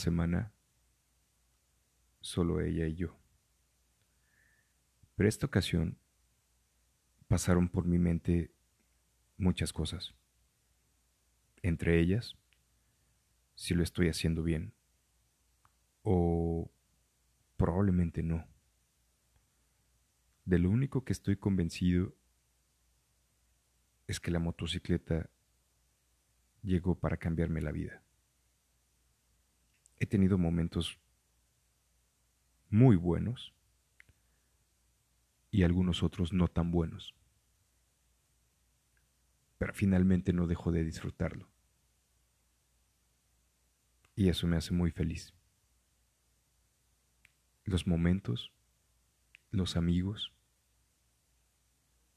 semana, solo ella y yo. Pero esta ocasión pasaron por mi mente muchas cosas. Entre ellas, si lo estoy haciendo bien o probablemente no. De lo único que estoy convencido es que la motocicleta llegó para cambiarme la vida. He tenido momentos muy buenos y algunos otros no tan buenos. Pero finalmente no dejo de disfrutarlo. Y eso me hace muy feliz. Los momentos, los amigos,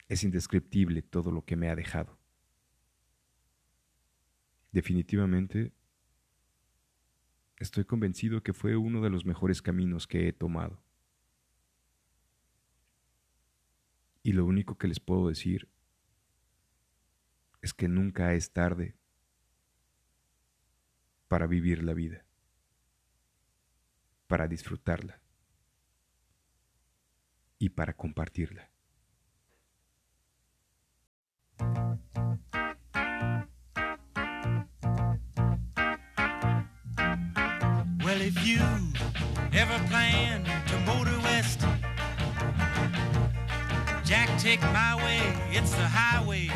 es indescriptible todo lo que me ha dejado. Definitivamente, estoy convencido que fue uno de los mejores caminos que he tomado. Y lo único que les puedo decir es que nunca es tarde para vivir la vida, para disfrutarla y para compartirla. If you ever plan to motor west, Jack, take my way, it's the highway,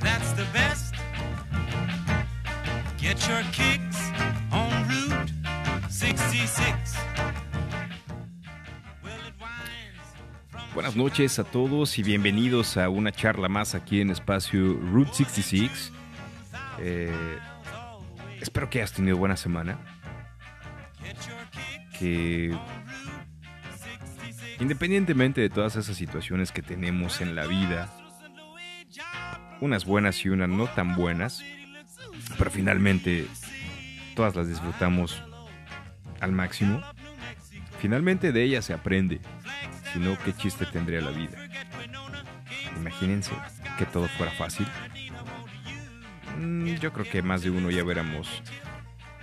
that's the best. Get your kicks on Route 66. Buenas noches a todos y bienvenidos a una charla más aquí en espacio Route 66. Eh, espero que hayas tenido buena semana. Que independientemente de todas esas situaciones que tenemos en la vida, unas buenas y unas no tan buenas, pero finalmente todas las disfrutamos al máximo, finalmente de ellas se aprende, si no, ¿qué chiste tendría la vida? Imagínense que todo fuera fácil. Mm, yo creo que más de uno ya hubiéramos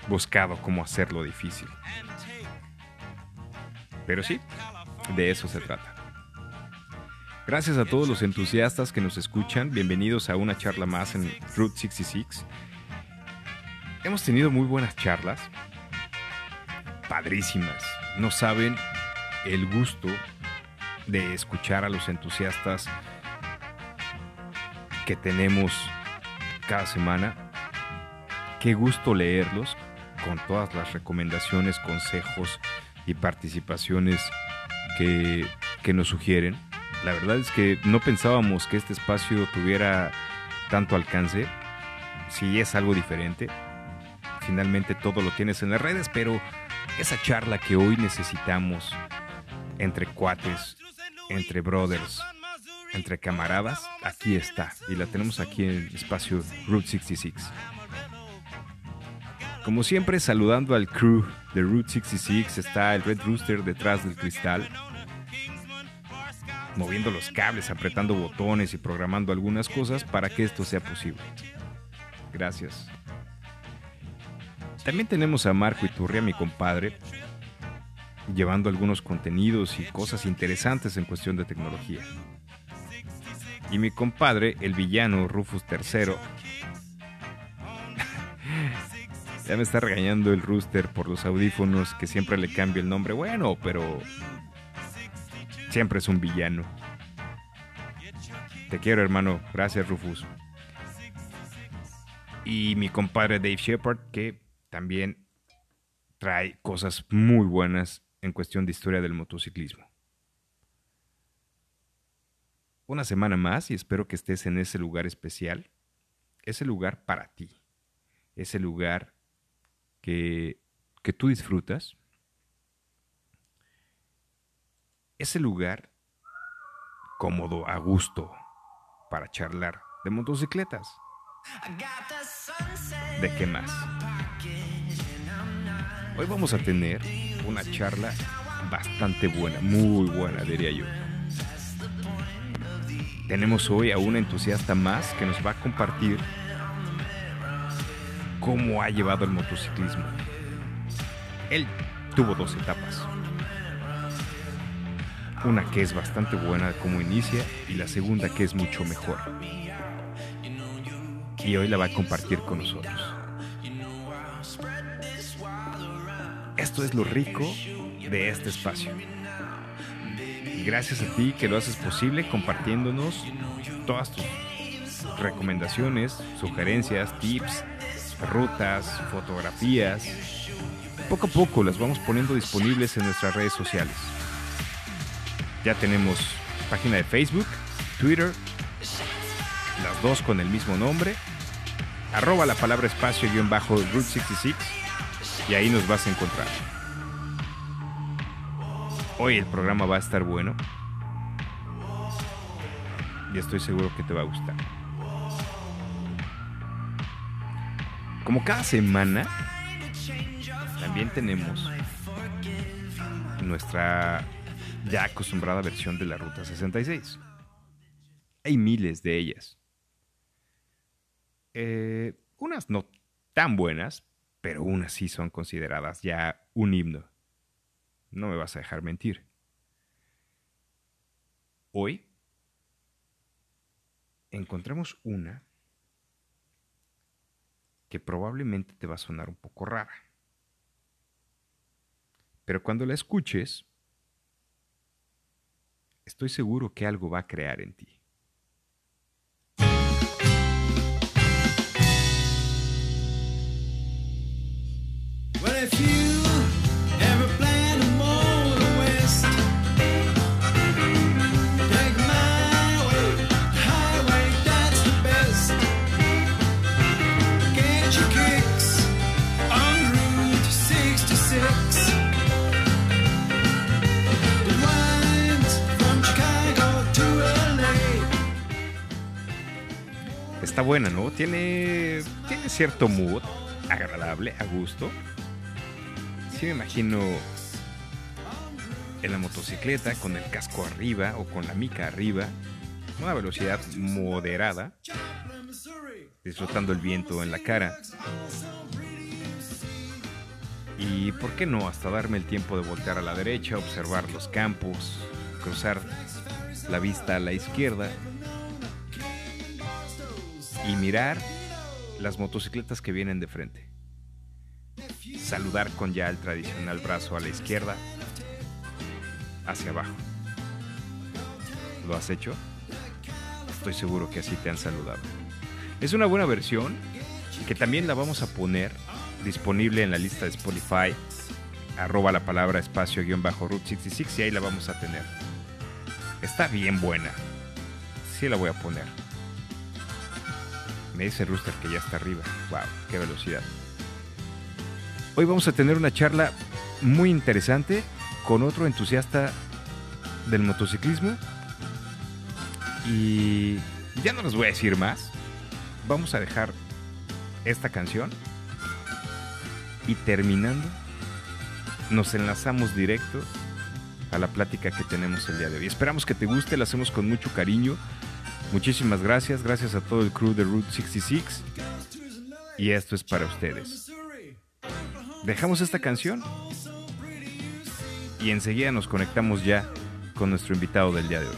buscado cómo hacerlo difícil. Pero sí, de eso se trata. Gracias a todos los entusiastas que nos escuchan. Bienvenidos a una charla más en Route 66. Hemos tenido muy buenas charlas. Padrísimas. No saben el gusto de escuchar a los entusiastas que tenemos cada semana. Qué gusto leerlos con todas las recomendaciones, consejos y participaciones que, nos sugieren. La verdad es que no pensábamos que este espacio tuviera tanto alcance. Si es algo diferente. Finalmente todo lo tienes en las redes, pero esa charla que hoy necesitamos entre cuates, entre brothers, entre camaradas, aquí está. Y la tenemos aquí en el espacio Route 66. Como siempre, saludando al crew de Route 66, está el Red Rooster detrás del cristal, moviendo los cables, apretando botones y programando algunas cosas para que esto sea posible. Gracias. También tenemos a Marco Iturria, mi compadre, llevando algunos contenidos y cosas interesantes en cuestión de tecnología. Y mi compadre, el villano Rufus III, ya me está regañando el rooster por los audífonos que siempre le cambio el nombre. Bueno, pero siempre es un villano. Te quiero, hermano. Gracias, Rufus. Y mi compadre Dave Shepard, que también trae cosas muy buenas en cuestión de historia del motociclismo. Una semana más y espero que estés en ese lugar especial, ese lugar para ti, ese lugar que, que tú disfrutas, ese lugar cómodo, a gusto, para charlar de motocicletas. ¿De qué más? Hoy vamos a tener una charla bastante buena, muy buena, diría yo. Tenemos hoy a una entusiasta más que nos va a compartir cómo ha llevado el motociclismo. Él tuvo dos etapas. Una que es bastante buena como inicia y la segunda que es mucho mejor. Y hoy la va a compartir con nosotros. Esto es lo rico de este espacio. Gracias a ti que lo haces posible compartiéndonos todas tus recomendaciones, sugerencias, tips, rutas, fotografías. Poco a poco las vamos poniendo disponibles en nuestras redes sociales. Ya tenemos página de Facebook, Twitter, las dos con el mismo nombre, arroba la palabra espacio guion bajo Route 66 y ahí nos vas a encontrar. Hoy el programa va a estar bueno y estoy seguro que te va a gustar. Como cada semana, también tenemos nuestra ya acostumbrada versión de la Ruta 66. Hay miles de ellas. Eh, unas no tan buenas, pero unas sí son consideradas ya un himno. No me vas a dejar mentir. Hoy encontramos una que probablemente te va a sonar un poco rara. Pero cuando la escuches, estoy seguro que algo va a crear en ti. Está buena, ¿no? Tiene, tiene cierto mood agradable, a gusto. Sí me imagino en la motocicleta con el casco arriba o con la mica arriba, una velocidad moderada, disfrutando el viento en la cara. Y por qué no, hasta darme el tiempo de voltear a la derecha, observar los campos, cruzar la vista a la izquierda y mirar las motocicletas que vienen de frente. Saludar con ya el tradicional brazo a la izquierda, hacia abajo. ¿Lo has hecho? Estoy seguro que así te han saludado. Es una buena versión que también la vamos a poner disponible en la lista de Spotify, arroba la palabra espacio guion bajo Route 66 y ahí la vamos a tener. Está bien buena. Sí la voy a poner. Me dice Rooster que ya está arriba. ¡Wow! ¡Qué velocidad! Hoy vamos a tener una charla muy interesante con otro entusiasta del motociclismo. Y ya no les voy a decir más. Vamos a dejar esta canción. Y terminando, nos enlazamos directo a la plática que tenemos el día de hoy. Esperamos que te guste, la hacemos con mucho cariño. Muchísimas gracias, gracias a todo el crew de Route 66. Y esto es para ustedes. Dejamos esta canción y enseguida nos conectamos ya con nuestro invitado del día de hoy.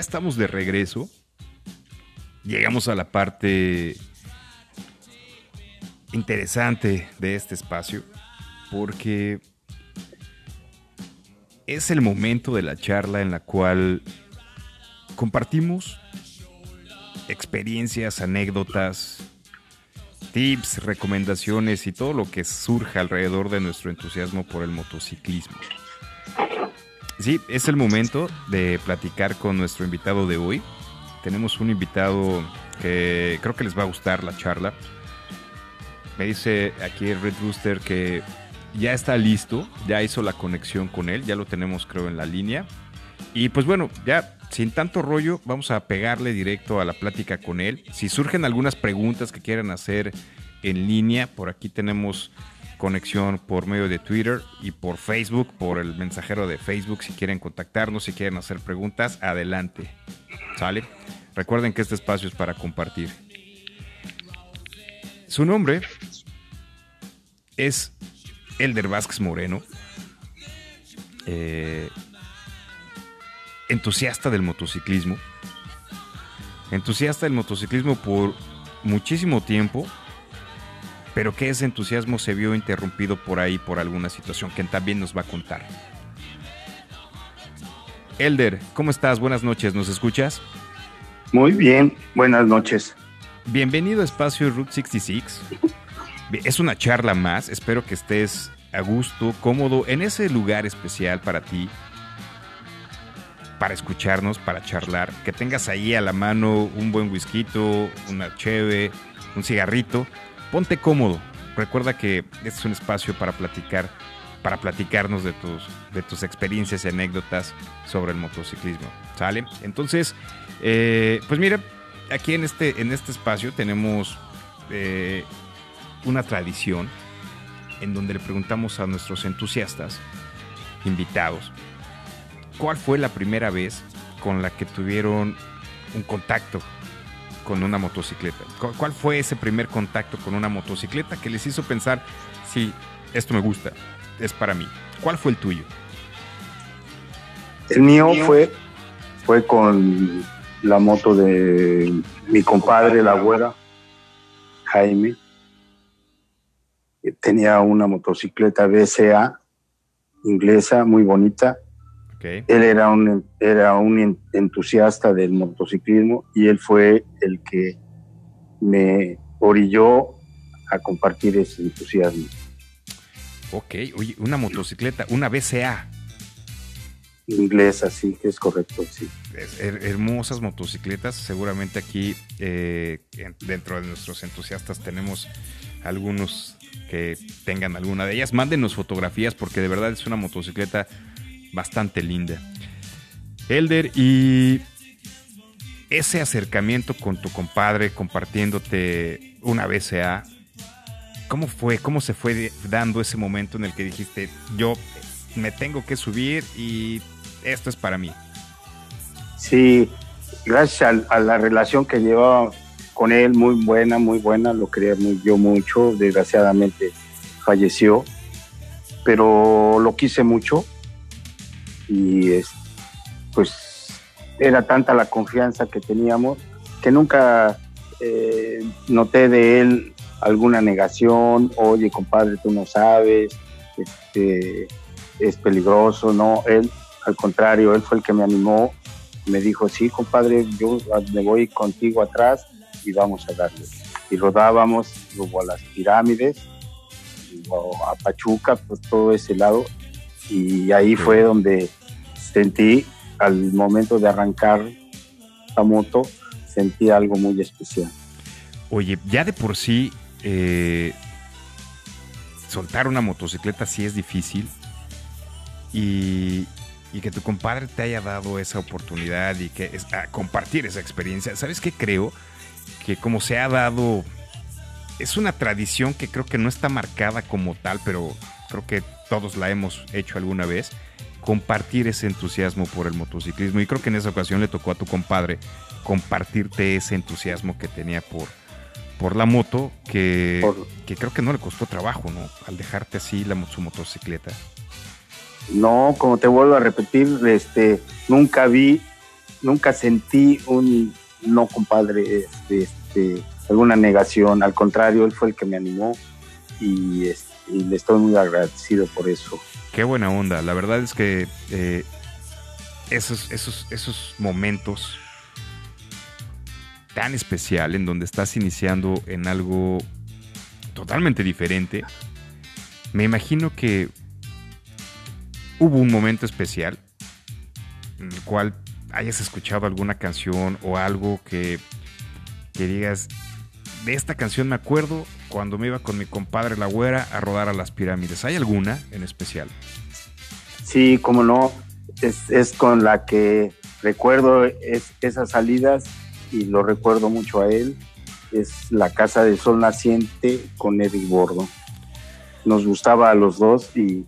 Ya estamos de regreso. Llegamos a la parte interesante de este espacio porque es el momento de la charla en la cual compartimos experiencias, anécdotas, tips, recomendaciones y todo lo que surja alrededor de nuestro entusiasmo por el motociclismo. Sí, es el momento de platicar con nuestro invitado de hoy. Tenemos un invitado que creo que les va a gustar la charla. Me dice aquí Red Rooster que ya está listo, ya hizo la conexión con él, ya lo tenemos creo en la línea. Y pues bueno, ya sin tanto rollo, vamos a pegarle directo a la plática con él. Si surgen algunas preguntas que quieran hacer en línea, por aquí tenemos conexión por medio de Twitter y por Facebook, por el mensajero de Facebook. Si quieren contactarnos, si quieren hacer preguntas, adelante. ¿Sale? Recuerden que este espacio es para compartir. Su nombre es Elder Vázquez Moreno. Eh, entusiasta del motociclismo. Entusiasta del motociclismo por muchísimo tiempo pero que ese entusiasmo se vio interrumpido por ahí por alguna situación que también nos va a contar. Elder, ¿cómo estás? Buenas noches, ¿nos escuchas? Muy bien, buenas noches. Bienvenido a Espacio Route 66. Es una charla más, espero que estés a gusto, cómodo, en ese lugar especial para ti, para escucharnos, para charlar, que tengas ahí a la mano un buen whisky, una cheve, un cigarrito ponte cómodo. Recuerda que este es un espacio para platicar, para platicarnos de tus, de tus experiencias y anécdotas sobre el motociclismo. ¿Sale? Entonces, eh, pues mira, aquí en este, en este espacio tenemos eh, una tradición en donde le preguntamos a nuestros entusiastas, invitados, ¿cuál fue la primera vez con la que tuvieron un contacto con una motocicleta? ¿Cuál fue ese primer contacto con una motocicleta que les hizo pensar, sí, esto me gusta, es para mí? ¿Cuál fue el tuyo? El mío fue, fue con la moto de mi compadre, la abuela, Jaime. Tenía una motocicleta BCA inglesa muy bonita él era un, era un entusiasta del motociclismo y él fue el que me orilló a compartir ese entusiasmo. Ok, oye, una motocicleta, una BCA. Inglesa, sí, es correcto, sí. hermosas motocicletas, seguramente aquí eh, dentro de nuestros entusiastas tenemos algunos que tengan alguna de ellas. Mándenos fotografías porque de verdad es una motocicleta bastante linda. Elder, y ese acercamiento con tu compadre compartiéndote una BCA, ¿cómo fue? ¿Cómo se fue dando ese momento en el que dijiste, yo me tengo que subir y esto es para mí? Sí, gracias a, la relación que llevaba con él, muy buena, muy buena, lo quería yo mucho, desgraciadamente falleció, pero lo quise mucho y pues era tanta la confianza que teníamos que nunca eh, noté de él alguna negación, oye compadre, tú no sabes, este, es peligroso, no, él al contrario, él fue el que me animó, me dijo, sí compadre, yo me voy contigo atrás y vamos a darle. Y rodábamos luego a las pirámides, a Pachuca, por todo ese lado, y ahí fue donde sentí al momento de arrancar la moto, sentí algo muy especial. Oye, ya de por sí, eh, soltar una motocicleta sí es difícil y, que tu compadre te haya dado esa oportunidad y que compartir esa experiencia. ¿Sabes qué creo? Que como se ha dado, es una tradición que creo que no está marcada como tal, pero creo que todos la hemos hecho alguna vez compartir ese entusiasmo por el motociclismo. Y creo que en esa ocasión le tocó a tu compadre compartirte ese entusiasmo que tenía por, por la moto, que, que creo que no le costó trabajo, ¿no? Al dejarte así la, su motocicleta. No, como te vuelvo a repetir, este, nunca vi nunca sentí un no, compadre, este, este, alguna negación. Al contrario, él fue el que me animó y, este, le estoy muy agradecido por eso. Qué buena onda. La verdad es que eh, esos, esos, esos momentos tan especial en donde estás iniciando en algo totalmente diferente, me imagino que hubo un momento especial en el cual hayas escuchado alguna canción o algo que, que digas, de esta canción me acuerdo cuando me iba con mi compadre La Güera a rodar a las pirámides. ¿Hay alguna en especial? Sí, como no, es, con la que recuerdo es, esas salidas y lo recuerdo mucho a él. Es La Casa del Sol Naciente con Eric Bordo. Nos gustaba a los dos y,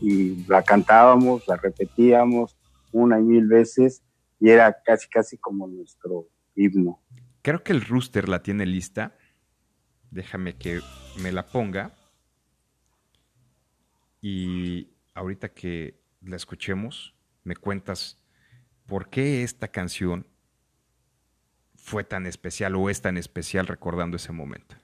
y la cantábamos, la repetíamos una y mil veces y era casi, casi como nuestro himno. Creo que el rooster la tiene lista. Déjame que me la ponga. Y ahorita que la escuchemos, me cuentas por qué esta canción fue tan especial o es tan especial recordando ese momento.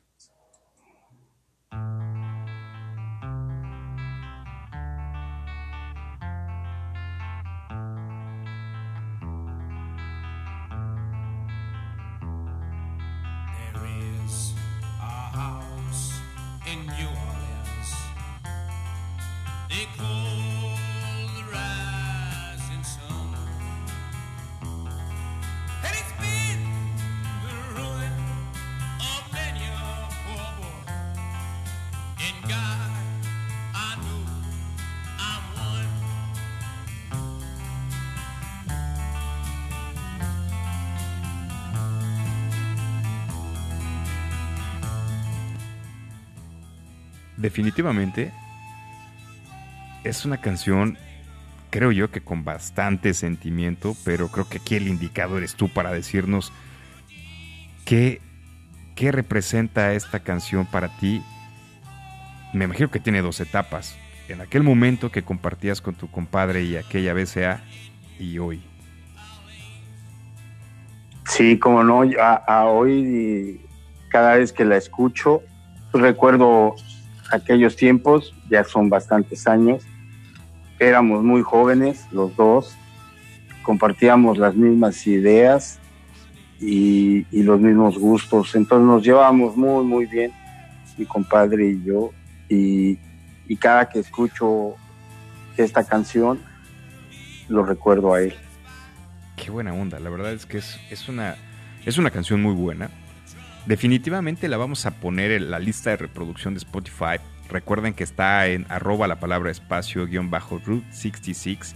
Definitivamente es una canción, creo yo que con bastante sentimiento, pero creo que aquí el indicador eres tú para decirnos qué, qué representa esta canción para ti. Me imagino que tiene dos etapas. En aquel momento que compartías con tu compadre y aquella BCA y hoy. Sí, como no, a, a hoy cada vez que la escucho recuerdo aquellos tiempos, ya son bastantes años, éramos muy jóvenes los dos, compartíamos las mismas ideas y, los mismos gustos, entonces nos llevábamos muy, muy bien, mi compadre y yo, y, cada que escucho esta canción, lo recuerdo a él. Qué buena onda, la verdad es que es, es, una, es una canción muy buena Definitivamente la vamos a poner en la lista de reproducción de Spotify. Recuerden que está en arroba la palabra espacio guion bajo root 66.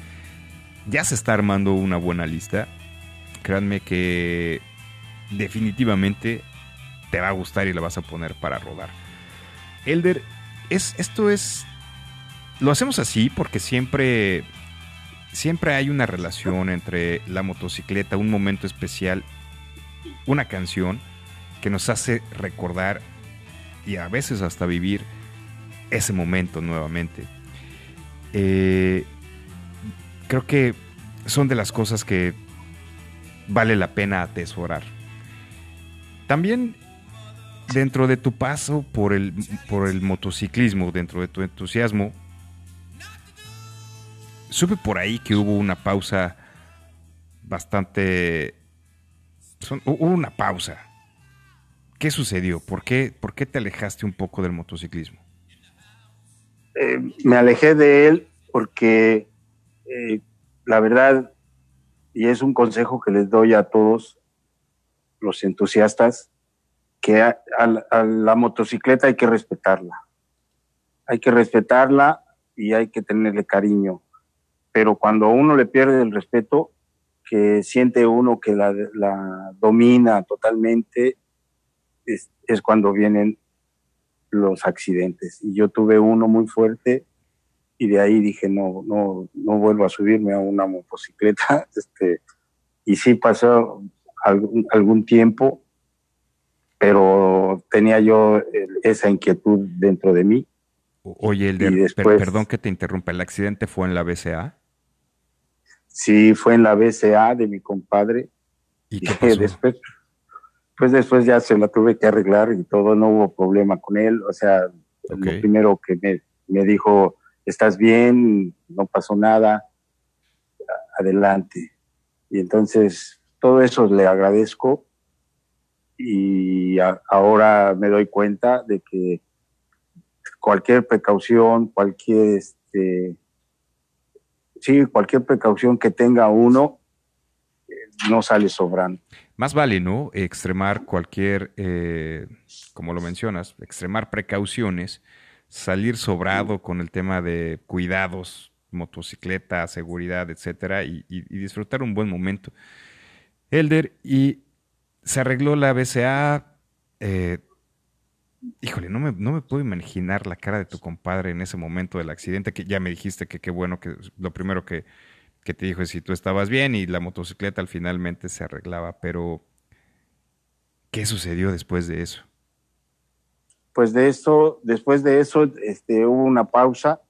Ya se está armando una buena lista. Créanme que definitivamente te va a gustar y la vas a poner para rodar. Elder, es, esto es... Lo hacemos así porque siempre, siempre hay una relación entre la motocicleta, un momento especial, una canción que nos hace recordar y a veces hasta vivir ese momento nuevamente. Eh, creo que son de las cosas que vale la pena atesorar. También dentro de tu paso por el, por el motociclismo, dentro de tu entusiasmo, supe por ahí que hubo una pausa bastante... hubo una pausa ¿Qué sucedió? ¿Por qué, ¿Por qué te alejaste un poco del motociclismo? Eh, me alejé de él porque eh, la verdad, y es un consejo que les doy a todos los entusiastas, que a, la motocicleta hay que respetarla. Hay que respetarla y hay que tenerle cariño. Pero cuando uno le pierde el respeto, que siente uno que la, la domina totalmente, es, cuando vienen los accidentes. Y yo tuve uno muy fuerte y de ahí dije, no, no, no vuelvo a subirme a una motocicleta. Este, y sí pasó algún, algún tiempo, pero tenía yo esa inquietud dentro de mí. Oye, el perdón que te interrumpa, ¿el accidente fue en la BCA? Sí, fue en la BCA de mi compadre. ¿Y qué pasó? después, pues después ya se la tuve que arreglar y todo, no hubo problema con él. O sea, lo primero que me, me dijo, estás bien, no pasó nada, adelante. Y entonces todo eso le agradezco y a- ahora me doy cuenta de que cualquier precaución, cualquier este sí, cualquier precaución que tenga uno eh, no sale sobrando. Más vale, ¿no? Extremar cualquier, eh, como lo mencionas, extremar precauciones, salir sobrado con el tema de cuidados, motocicleta, seguridad, etcétera, y, y- y disfrutar un buen momento. Elder, y se arregló la BCA. eh, híjole, no me, no me puedo imaginar la cara de tu compadre en ese momento del accidente, que ya me dijiste que qué bueno que lo primero que, que te dijo si tú estabas bien y la motocicleta al finalmente se arreglaba, pero ¿qué sucedió después de eso? Pues de esto, después de eso, este, hubo una pausa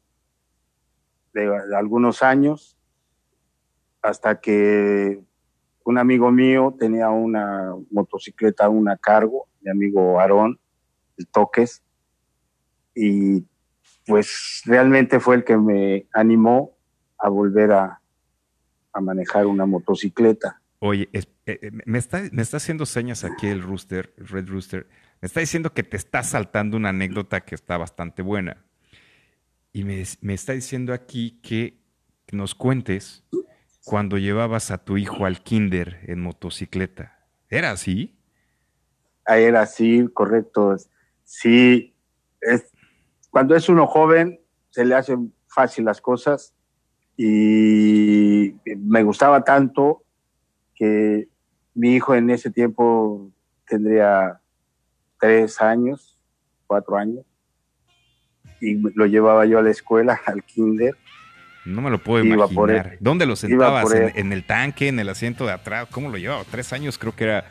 de, de algunos años hasta que un amigo mío tenía una motocicleta, una cargo, mi amigo Aarón, el Toques, y pues realmente fue el que me animó a volver a, a manejar una motocicleta. Oye, es- eh, eh, me, está, me está haciendo señas aquí el Rooster, Red Rooster. Me está diciendo que te está saltando una anécdota que está bastante buena. Y me, me está diciendo aquí que nos cuentes cuando llevabas a tu hijo al kinder en motocicleta. ¿Era así? Ahí era así, correcto. Sí, es, cuando es uno joven se le hacen fácil las cosas y me gustaba tanto que mi hijo en ese tiempo tendría tres años, cuatro años, y lo llevaba yo a la escuela, al kinder. No me lo puedo Iba por imaginar. él. ¿Dónde lo sentabas? por ¿En, el tanque, en el asiento de atrás? ¿Cómo lo llevaba? Tres años creo que era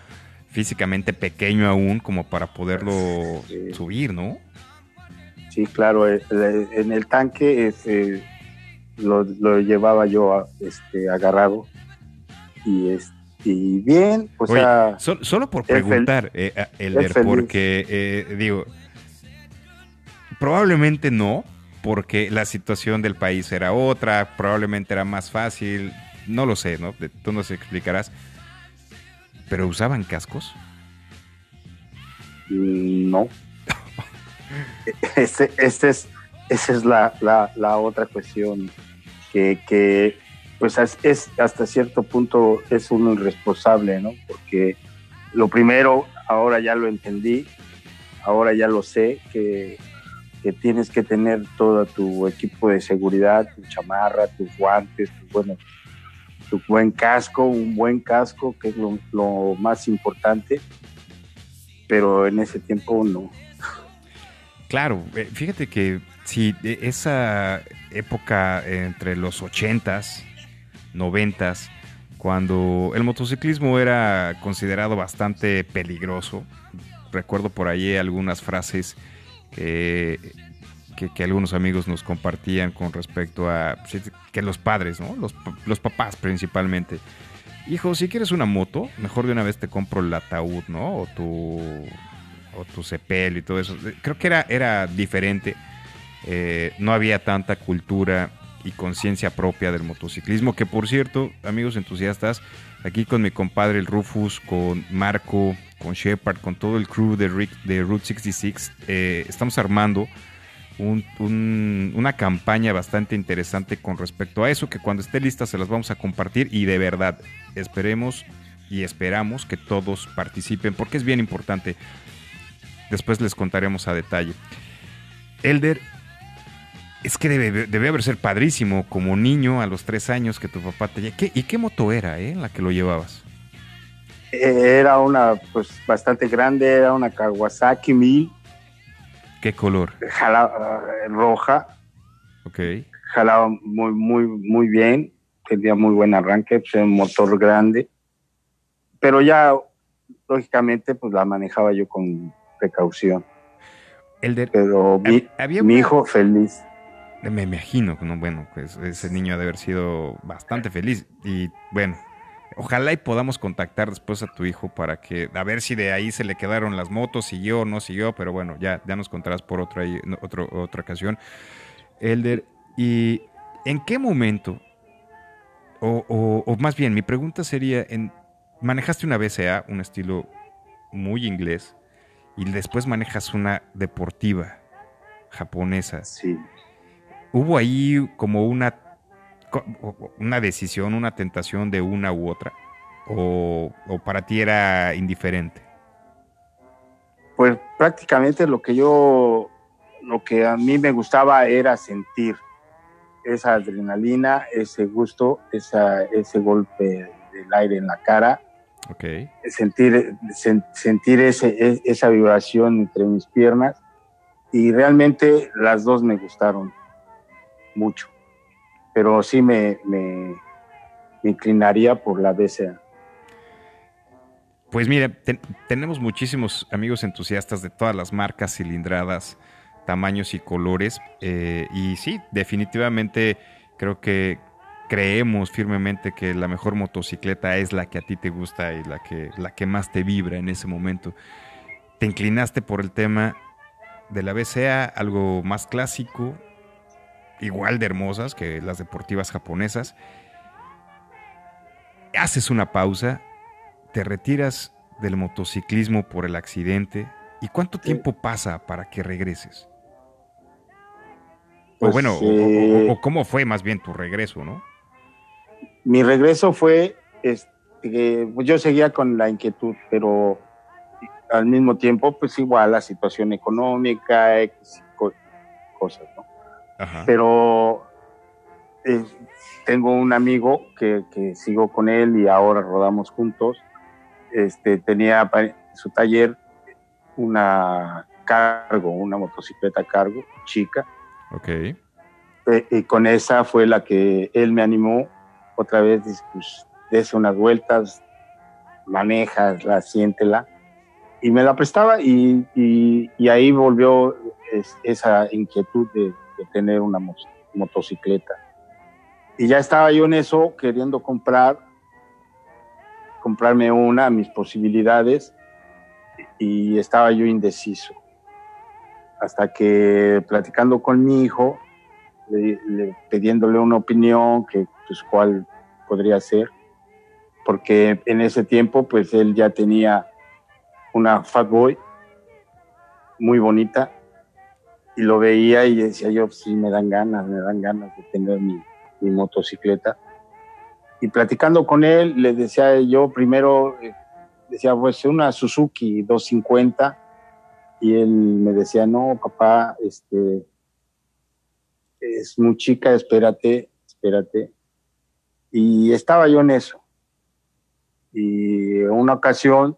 físicamente pequeño aún como para poderlo Sí. subir, ¿no? Sí, claro, eh, eh, en el tanque este, lo, lo llevaba yo a- este, agarrado y, es- y bien, o Oye, sea, sol- solo por preguntar, eh, a- Elder, porque eh, digo, probablemente no, porque la situación del país era otra, probablemente era más fácil, no lo sé, ¿no? Tú nos explicarás. ¿Pero usaban cascos? mm, no. Ese, ese es, esa es la, la, la otra cuestión que, pues es, es hasta cierto punto es uno irresponsable, ¿no? Porque lo primero, ahora ya lo entendí, ahora ya lo sé, que, que tienes que tener todo tu equipo de seguridad, tu chamarra, tus guantes, tu, bueno, tu buen casco, un buen casco, que es lo, lo más importante, pero en ese tiempo no. Claro, eh, fíjate que si de esa época entre los 80s, 90s, cuando el motociclismo era considerado bastante peligroso, recuerdo por ahí algunas frases que, algunos amigos nos compartían con respecto a sí, que los padres, ¿no? Los, pa- los papás principalmente. Hijo, si quieres una moto, mejor de una vez te compro el ataúd, ¿no? O tu, o tu sepelio y todo eso. Creo que era, era diferente. Eh, no había tanta cultura y conciencia propia del motociclismo, que por cierto, amigos entusiastas, aquí con mi compadre el Rufus, con Marco, con Shepard, con todo el crew de, Rick- de Route 66, eh, estamos armando un- un- una campaña bastante interesante con respecto a eso, que cuando esté lista se las vamos a compartir y de verdad esperemos y esperamos que todos participen, porque es bien importante. Después les contaremos a detalle. Elder, es que debe, debe haber ser padrísimo como niño a los tres años que tu papá te... ¿Qué, ¿Y qué moto era eh, la que lo llevabas? Era una, pues, bastante grande, era una Kawasaki 1000, ¿Qué color? jala- eh, roja, Ok. jalaba muy, muy, muy bien, tenía muy buen arranque, pues, era un motor grande, pero ya, lógicamente, pues la manejaba yo con precaución, Elder, pero mi, hab- había mi una- hijo feliz. Me imagino, ¿no? bueno, pues ese niño ha de haber sido bastante feliz. Y bueno, ojalá y podamos contactar después a tu hijo para que, a ver si de ahí se le quedaron las motos, siguió o no siguió, pero bueno, ya, ya nos contarás por otra, otro, otra ocasión. Elder, ¿y en qué momento, o, o más bien, mi pregunta sería, en, manejaste una BCA, un estilo muy inglés, y después manejas una deportiva japonesa. Sí. ¿Hubo ahí como una, una decisión, una tentación de una u otra? ¿O, para ti era indiferente? Pues prácticamente lo que yo, lo que a mí me gustaba era sentir esa adrenalina, ese gusto, esa, ese golpe del aire en la cara. Okay. Sentir, sentir ese, e, esa vibración entre mis piernas y realmente las dos me gustaron mucho, pero sí me, me, inclinaría por la BCA. Pues mire, tenemos muchísimos amigos entusiastas de todas las marcas, cilindradas, tamaños y colores. Eh, y sí, definitivamente creo que creemos firmemente que la mejor motocicleta es la que a ti te gusta y la que, la que más te vibra en ese momento. Te inclinaste por el tema de la BCA, algo más clásico, igual de hermosas que las deportivas japonesas. Haces una pausa, te retiras del motociclismo por el accidente. ¿Y cuánto tiempo pasa para que regreses? o pues, bueno, o, eh, cómo fue más bien tu regreso, ¿no? Mi regreso fue, este, yo seguía con la inquietud, pero al mismo tiempo, pues igual la situación económica, cosas, ¿no? Pero eh, tengo un amigo que, sigo con él y ahora rodamos juntos. Este, tenía su taller una cargo, una motocicleta cargo, chica. Ok. Eh, y con esa fue la que él me animó otra vez, pues, des unas vueltas, la siéntela. Y me la prestaba y, y ahí volvió esa inquietud de, de tener una motocicleta. Y ya estaba yo en eso, queriendo comprar, comprarme una, mis posibilidades, y estaba yo indeciso. Hasta que platicando con mi hijo, le, pidiéndole una opinión, que pues cuál podría ser, porque en ese tiempo pues él ya tenía una Fatboy muy bonita y lo veía y decía yo, sí, me dan ganas, me dan ganas de tener mi, motocicleta. Y platicando con él, le decía yo primero, eh, decía, pues una Suzuki 250, y él me decía, no, papá, este, es muy chica, espérate, espérate. Y estaba yo en eso. Y una ocasión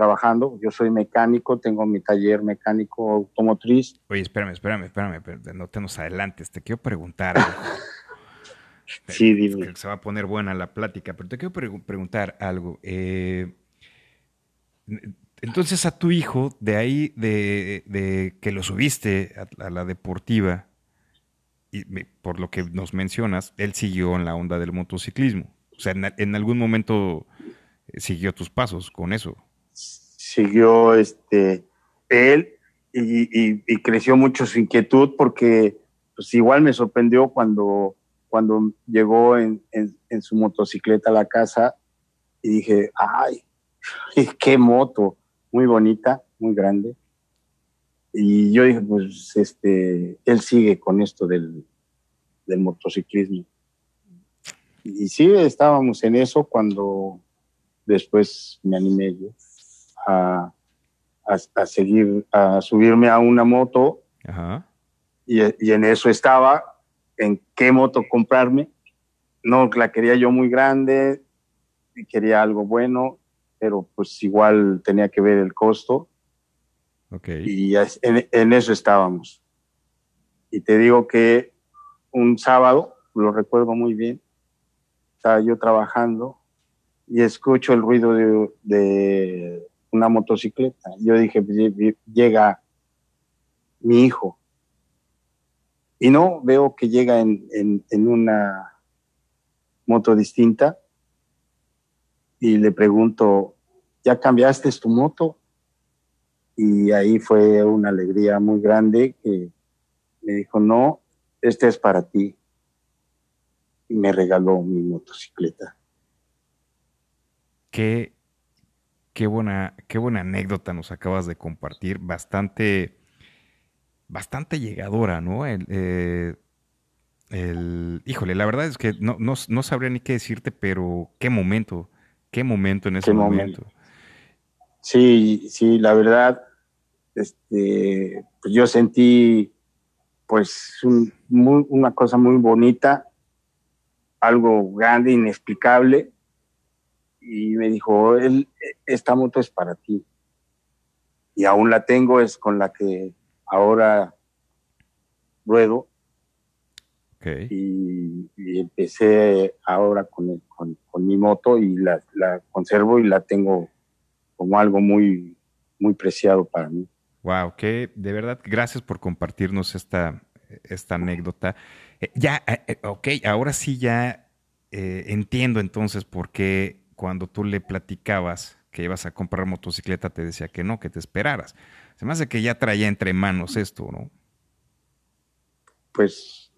trabajando. Yo soy mecánico, tengo mi taller mecánico automotriz. Oye, espérame, espérame, espérame, no te nos adelantes. Te quiero preguntar. sí, dime. Se va a poner buena la plática, pero te quiero preguntar algo. Eh, entonces a tu hijo, de ahí, de, que lo subiste a, la deportiva, y por lo que nos mencionas, él siguió en la onda del motociclismo. O sea, en algún momento siguió tus pasos con eso siguió este, él y, creció mucho su inquietud porque pues igual me sorprendió cuando, cuando llegó en, su motocicleta a la casa y dije, ay, qué moto, muy bonita, muy grande. Y yo dije, pues este, él sigue con esto del, del motociclismo. Y sí, estábamos en eso cuando después me animé yo a, seguir, a subirme a una moto. Y, en eso estaba, en qué moto comprarme. No la quería yo muy grande, y quería algo bueno, pero pues igual tenía que ver el costo. Y en, en eso estábamos. Y te digo que un sábado, lo recuerdo muy bien, estaba yo trabajando y escucho el ruido de, una motocicleta. Yo dije, pues, llega mi hijo. Y no, veo que llega en, en una moto distinta y le pregunto, ¿ya cambiaste tu moto? Y ahí fue una alegría muy grande que me dijo, no, este es para ti. Y me regaló mi motocicleta. Qué, qué, buena, qué buena anécdota nos acabas de compartir. Bastante, bastante llegadora, ¿no? El, eh, híjole, la verdad es que no, no, sabría ni qué decirte, pero qué momento, qué momento en ese momento? Sí, sí, la verdad, este, pues yo sentí pues una cosa muy bonita, algo grande, inexplicable, y me dijo, esta moto es para ti. Y aún la tengo, es con la que ahora ruedo. Y, empecé ahora con, con, mi moto y la, la, conservo y la tengo como algo muy, muy preciado para mí. Wow, que de verdad, gracias por compartirnos esta, esta anécdota. Eh, ya, eh, eh, ok, ahora sí ya entiendo entonces por qué cuando tú le platicabas que ibas a comprar motocicleta te decía que no, que te esperaras. Se me hace que ya traía entre manos esto, ¿no? Pues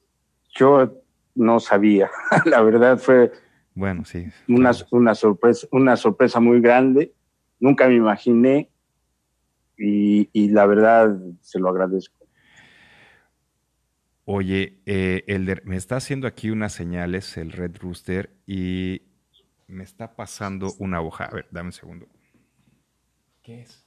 yo no sabía. La verdad fue bueno, sí. Una, una, sorpresa, una sorpresa muy grande. Nunca me imaginé y, la verdad se lo agradezco. Oye, eh, Elder, me está haciendo aquí unas señales el Red Rooster y me está pasando una hoja. A ver, dame un segundo. ¿Qué es?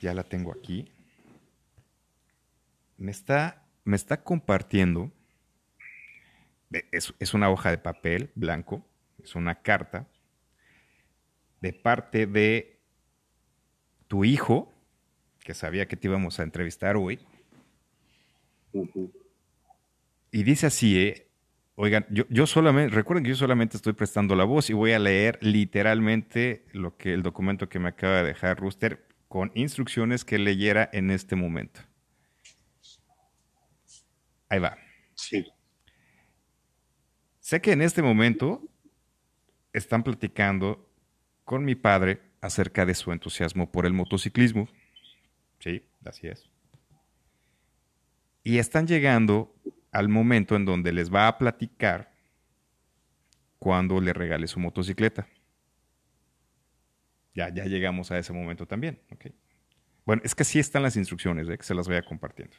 Ya la tengo aquí. Me está, me está compartiendo. Es, es una hoja de papel blanco es una carta de parte de tu hijo, que sabía que te íbamos a entrevistar hoy. Y dice así, ¿eh? Oigan, yo, yo, solamente, recuerden que yo solamente estoy prestando la voz y voy a leer literalmente lo que el documento que me acaba de dejar Rooster con instrucciones que leyera en este momento. Ahí va. Sí. Sé que en este momento están platicando con mi padre acerca de su entusiasmo por el motociclismo. Sí, así es. Y están llegando al momento en donde les va a platicar cuando le regale su motocicleta. Ya, ya llegamos a ese momento también. Bueno, es que así están las instrucciones, ¿eh? que se las voy a compartiendo.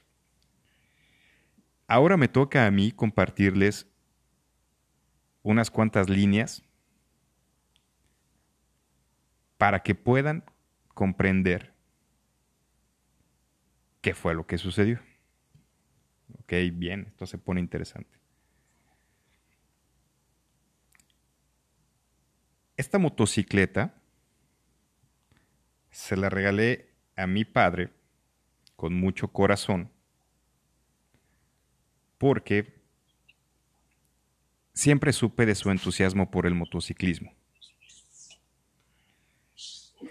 Ahora me toca a mí compartirles unas cuantas líneas para que puedan comprender qué fue lo que sucedió. Ok, bien, esto se pone interesante. Esta motocicleta se la regalé a mi padre con mucho corazón porque siempre supe de su entusiasmo por el motociclismo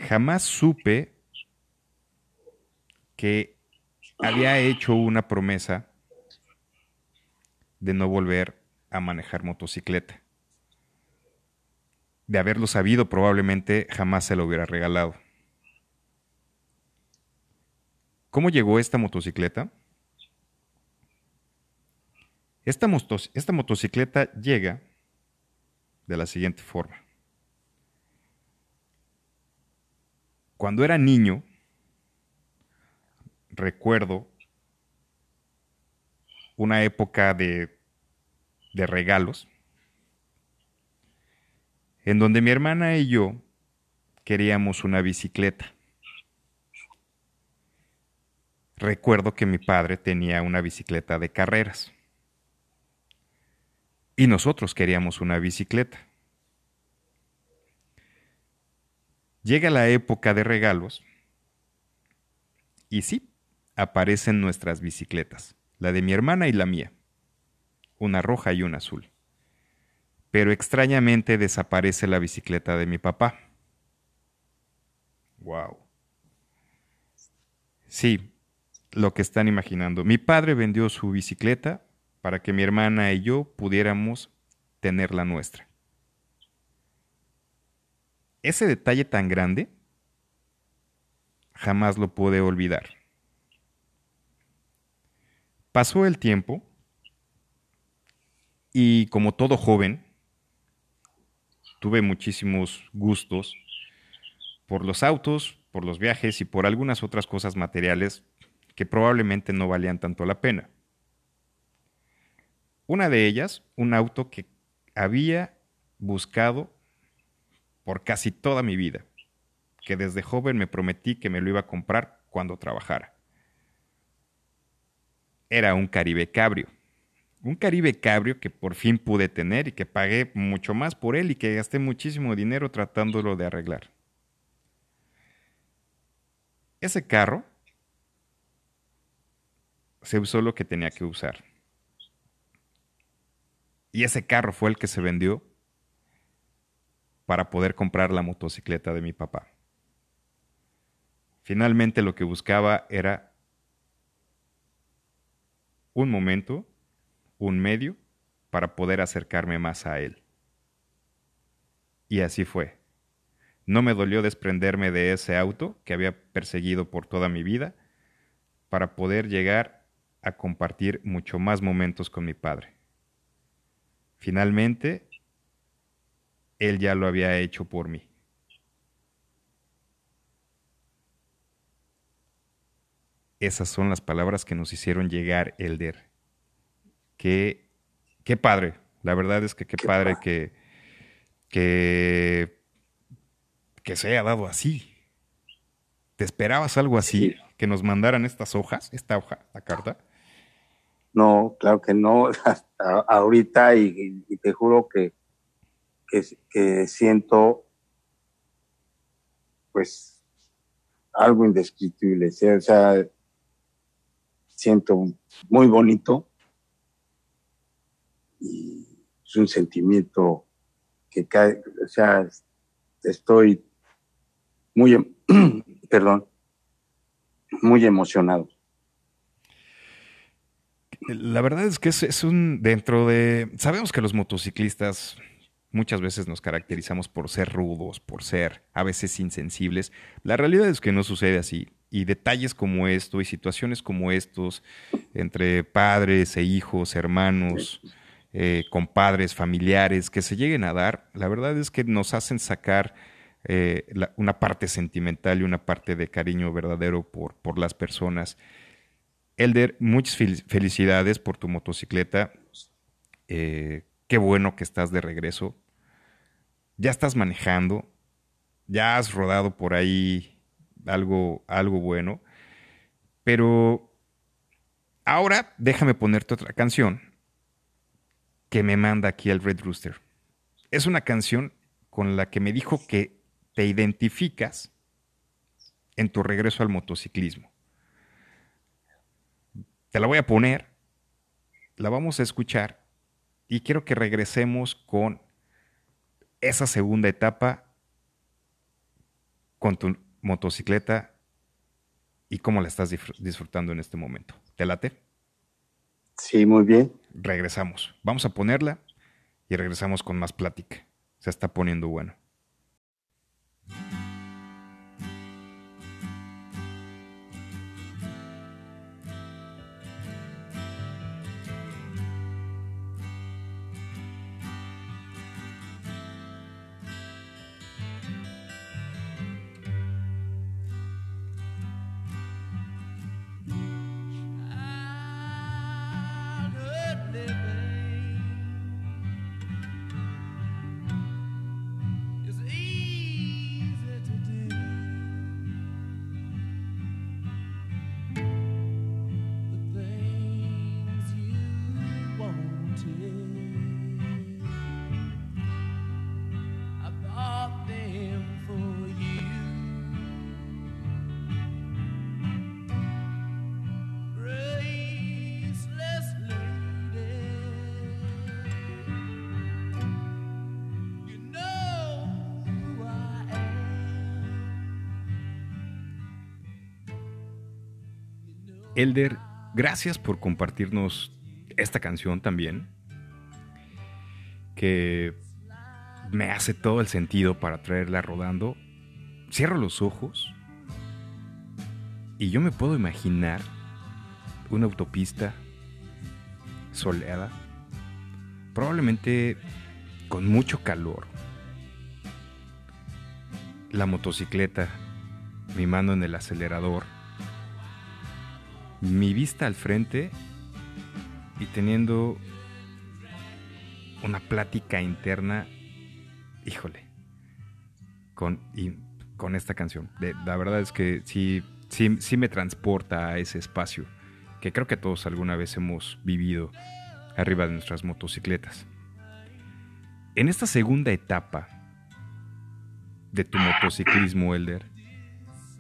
jamás supe que había hecho una promesa de no volver a manejar motocicleta. De haberlo sabido, probablemente jamás se lo hubiera regalado. ¿Cómo llegó esta motocicleta? Esta, esta motocicleta llega de la siguiente forma. Cuando era niño, recuerdo una época de, de regalos en donde mi hermana y yo queríamos una bicicleta. Recuerdo que mi padre tenía una bicicleta de carreras y nosotros queríamos una bicicleta. Llega la época de regalos y sí, aparecen nuestras bicicletas, la de mi hermana y la mía, una roja y una azul. Pero extrañamente desaparece la bicicleta de mi papá. Wow. Sí, lo que están imaginando. Mi padre vendió su bicicleta para que mi hermana y yo pudiéramos tener la nuestra. Ese detalle tan grande jamás lo pude olvidar. Pasó el tiempo y como todo joven, tuve muchísimos gustos por los autos, por los viajes y por algunas otras cosas materiales que probablemente no valían tanto la pena. Una de ellas, un auto que había buscado por casi toda mi vida, que desde joven me prometí que me lo iba a comprar cuando trabajara. Era un Caribe Cabrio. Un Caribe Cabrio que por fin pude tener y que pagué mucho más por él y que gasté muchísimo dinero tratándolo de arreglar. Ese carro se usó lo que tenía que usar. Y ese carro fue el que se vendió para poder comprar la motocicleta de mi papá. Finalmente lo que buscaba era un momento, un medio para poder acercarme más a él. Y así fue. No me dolió desprenderme de ese auto que había perseguido por toda mi vida para poder llegar a compartir mucho más momentos con mi padre. Finalmente, él ya lo había hecho por mí. Esas son las palabras que nos hicieron llegar Elder. Qué, qué padre. La verdad es que qué, padre, que, que, que se haya dado así. ¿Te esperabas algo así? Que nos mandaran estas hojas, esta hoja, la carta. No, claro que no, ahorita y, te juro que, que, siento pues algo indescriptible, o sea, siento muy bonito y es un sentimiento que cae, o sea, estoy muy, em, perdón, muy emocionado. La verdad es que es, un dentro de... Sabemos que los motociclistas muchas veces nos caracterizamos por ser rudos, por ser a veces insensibles. La realidad es que no sucede así. Y detalles como esto y situaciones como estos entre padres e hijos, hermanos, eh, compadres, familiares, que se lleguen a dar, la verdad es que nos hacen sacar eh, una parte sentimental y una parte de cariño verdadero por, por las personas. Elder, muchas felicidades por tu motocicleta. Eh, qué bueno que estás de regreso. Ya estás manejando. Ya has rodado por ahí algo, algo bueno. Pero ahora déjame ponerte otra canción que me manda aquí el Red Rooster. Es una canción con la que me dijo que te identificas en tu regreso al motociclismo. Te la voy a poner, la vamos a escuchar y quiero que regresemos con esa segunda etapa con tu motocicleta y cómo la estás disfrutando en este momento. ¿Te late? Sí, muy bien. Regresamos. Vamos a ponerla y regresamos con más plática. Se está poniendo bueno. Elder, gracias por compartirnos esta canción también, que me hace todo el sentido para traerla rodando. Cierro los ojos y yo me puedo imaginar una autopista soleada, probablemente con mucho calor. La motocicleta, mi mano en el acelerador, mi vista al frente y teniendo una plática interna, híjole, con, con esta canción. la verdad es que sí, sí, sí me transporta a ese espacio que creo que todos alguna vez hemos vivido arriba de nuestras motocicletas. En esta segunda etapa de tu motociclismo, Elder,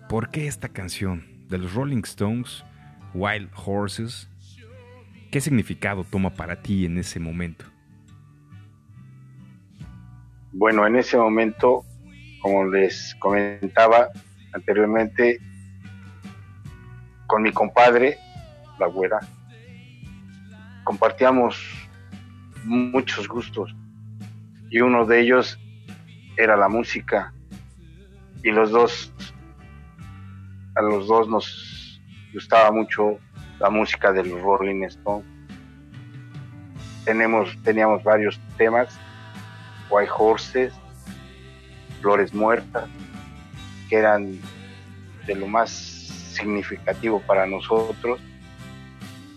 ¿por qué esta canción de los Rolling Stones, Wild Horses? ¿Qué significado toma para ti en ese momento? Bueno, en ese momento, como les comentaba anteriormente, con mi compadre la güera, compartíamos muchos gustos y uno de ellos era la música y los dos a los dos nos gustaba mucho la música de los Rolling Stones tenemos teníamos varios temas White Horses Flores Muertas que eran de lo más significativo para nosotros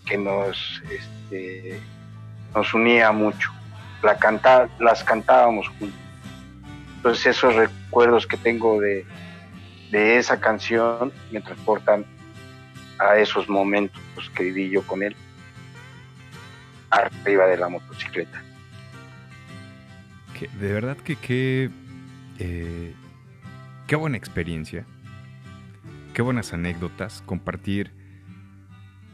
que nos, este, nos unía mucho. La canta, las cantábamos juntos. Entonces esos recuerdos que tengo de, de esa canción me transportan a esos momentos que viví yo con él arriba de la motocicleta. de verdad que qué, eh, qué buena experiencia, qué buenas anécdotas compartir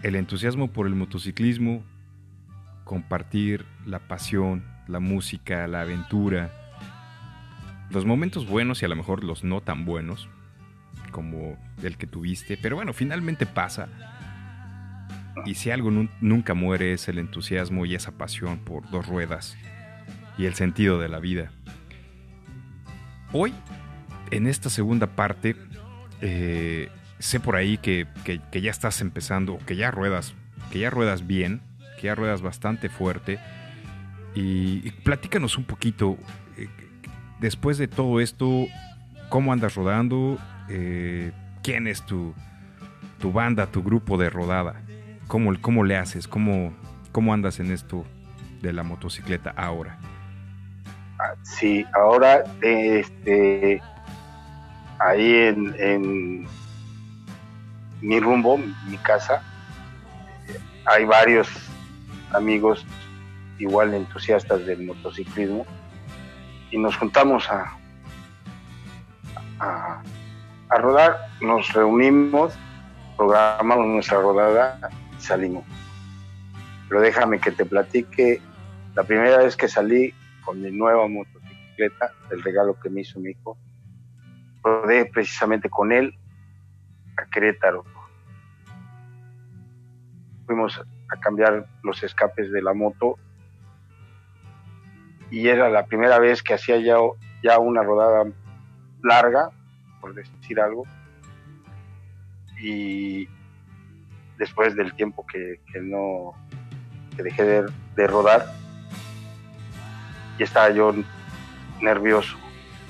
el entusiasmo por el motociclismo, compartir la pasión, la música, la aventura, los momentos buenos y a lo mejor los no tan buenos, como el que tuviste, pero bueno, finalmente pasa. Y si algo nunca muere es el entusiasmo y esa pasión por dos ruedas y el sentido de la vida. Hoy, en esta segunda parte, eh, sé por ahí que, ya estás empezando, que ya ruedas, que ya ruedas bien, que ya ruedas bastante fuerte. Y, platícanos un poquito, eh, después de todo esto, ¿cómo andas rodando? Eh, ¿Quién es tu, tu banda, tu grupo de rodada? ¿Cómo, cómo le haces? ¿Cómo, ¿Cómo andas en esto de la motocicleta ahora? Ah, sí, ahora este, ahí en mi rumbo, mi casa. Hay varios amigos igual entusiastas del motociclismo y nos juntamos a, a, rodar, nos reunimos, programamos nuestra rodada y salimos. Pero déjame que te platique, la primera vez que salí con mi nueva motocicleta, el regalo que me hizo mi hijo, rodé precisamente con él a Querétaro. Fuimos a cambiar los escapes de la moto y era la primera vez que hacía ya, ya una rodada larga, por decir algo, y después del tiempo que, no que dejé de, de rodar, y estaba yo nervioso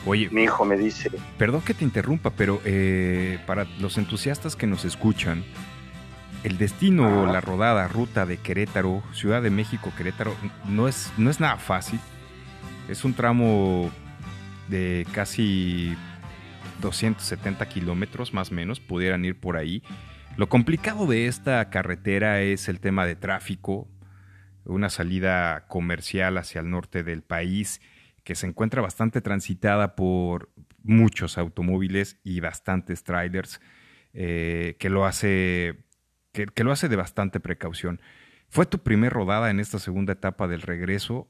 Oye, mi hijo me dice. Perdón que te interrumpa, pero eh, para los entusiastas que nos escuchan, el destino, la rodada, ruta de Querétaro, Ciudad de México, Querétaro, no es, no es nada fácil. Es un tramo de casi 270 kilómetros, más o menos, pudieran ir por ahí. Lo complicado de esta carretera es el tema de tráfico, una salida comercial hacia el norte del país que se encuentra bastante transitada por muchos automóviles y bastantes trailers, eh, que, lo hace, que, lo hace de bastante precaución. ¿Fue tu primer rodada en esta segunda etapa del regreso?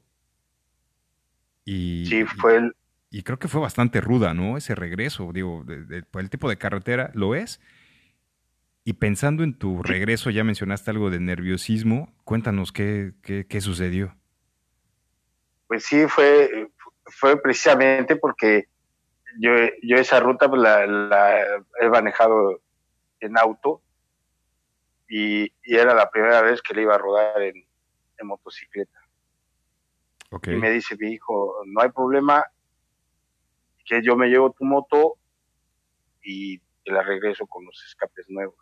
Y, sí, fue el... Y, creo que fue bastante ruda, ¿no? Ese regreso, digo, por el tipo de carretera lo es. Y pensando en tu regreso, ya mencionaste algo de nerviosismo. Cuéntanos qué, qué, sucedió. Pues sí, fue, fue precisamente porque yo, yo esa ruta pues, la, he manejado en auto y, era la primera vez que le iba a rodar en, motocicleta. Y me dice mi hijo, no hay problema, que yo me llevo tu moto y te la regreso con los escapes nuevos.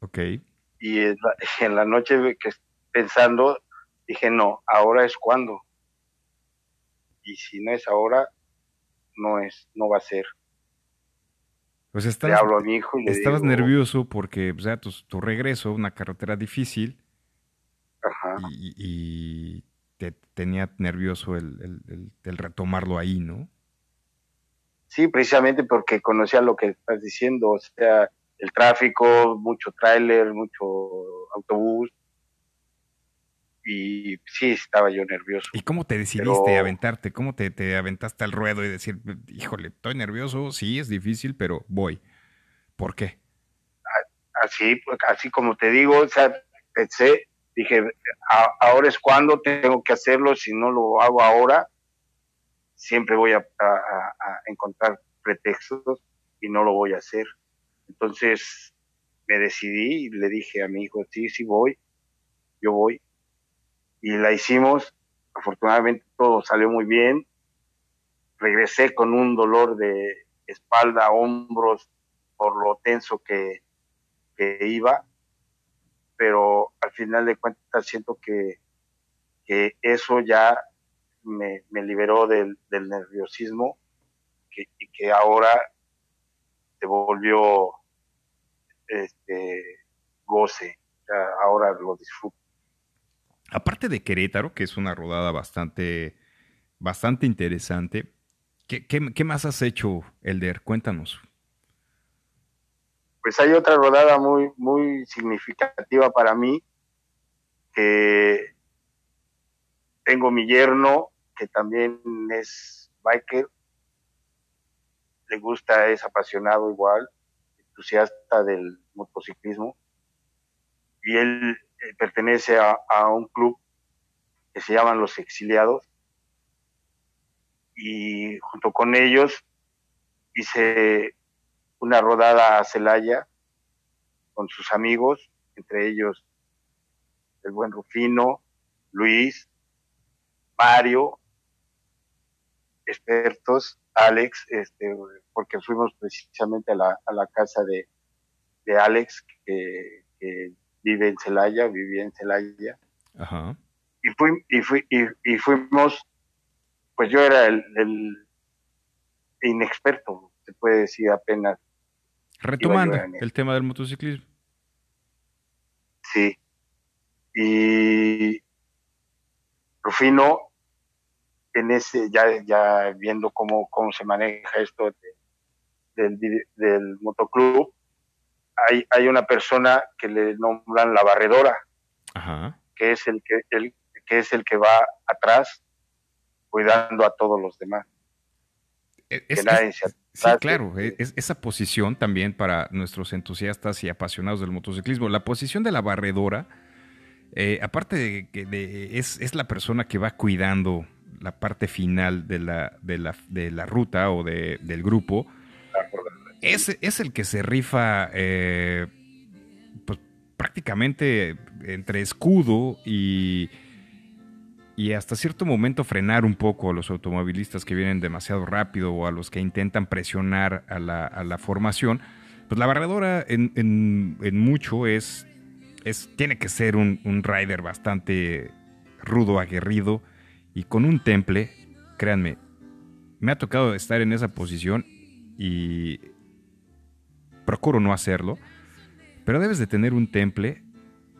Ok. Y en la, en la noche que pensando, dije, no, ahora es cuando. Y si no es ahora, no es, no va a ser. Pues estabas, hablo a mi hijo y estabas nervioso porque o sea, tu, regreso, una carretera difícil, Ajá. Y, te tenía nervioso el, el, retomarlo ahí, ¿no? Sí, precisamente porque conocía lo que estás diciendo, o sea, el tráfico, mucho tráiler, mucho autobús, y sí, estaba yo nervioso. ¿Y cómo te decidiste a aventarte? ¿Cómo te, te, aventaste al ruedo y decir, híjole, estoy nervioso, sí, es difícil, pero voy? ¿Por qué? Así, pues, así como te digo, o sea, pensé, dije, ahora es cuando tengo que hacerlo, si no lo hago ahora, siempre voy a, encontrar pretextos y no lo voy a hacer. Entonces me decidí y le dije a mi hijo, sí, sí voy, yo voy y la hicimos. Afortunadamente todo salió muy bien. Regresé con un dolor de espalda, hombros, por lo tenso que, iba, pero al final de cuentas siento que, que eso ya me, liberó del, nerviosismo y que ahora se volvió este goce, ahora lo disfruto. Aparte de Querétaro, que es una rodada bastante, bastante interesante, ¿qué, qué, más has hecho, Elder? Cuéntanos. Pues hay otra rodada muy, muy significativa para mí, que tengo mi yerno, que también es biker, le gusta, es apasionado igual, entusiasta del motociclismo, y él eh, pertenece a, un club que se llaman Los Exiliados. Y junto con ellos hice una rodada a Celaya con sus amigos, entre ellos el buen Rufino, Luis, Mario, expertos, Alex, este, porque fuimos precisamente a la, a la casa de, de Alex, que, que vive en Celaya, vivía en Celaya. Ajá. Y, fui, y, fui, y, fuimos, pues yo era el, inexperto, se puede decir apenas. Retomando el tema del motociclismo. Sí. Y Rufino, en ese, ya, ya viendo cómo, cómo se maneja esto del, del motoclub, hay, hay una persona que le nombran la barredora, que es el que, el, que es el que va atrás cuidando a todos los demás. E, es, sí, claro, e, es, esa posición también para nuestros entusiastas y apasionados del motociclismo. La posición de la barredora, eh, aparte de que es, es, la persona que va cuidando la parte final de la, de la, de la ruta o de, del grupo, es, el que se rifa eh, pues, prácticamente entre escudo y, y hasta cierto momento frenar un poco a los automovilistas que vienen demasiado rápido o a los que intentan presionar a la, formación. Pues la barredora en, mucho es, es, tiene que ser un rider bastante rudo, aguerrido y con un temple, créanme, me ha tocado estar en esa posición y procuro no hacerlo, pero debes de tener un temple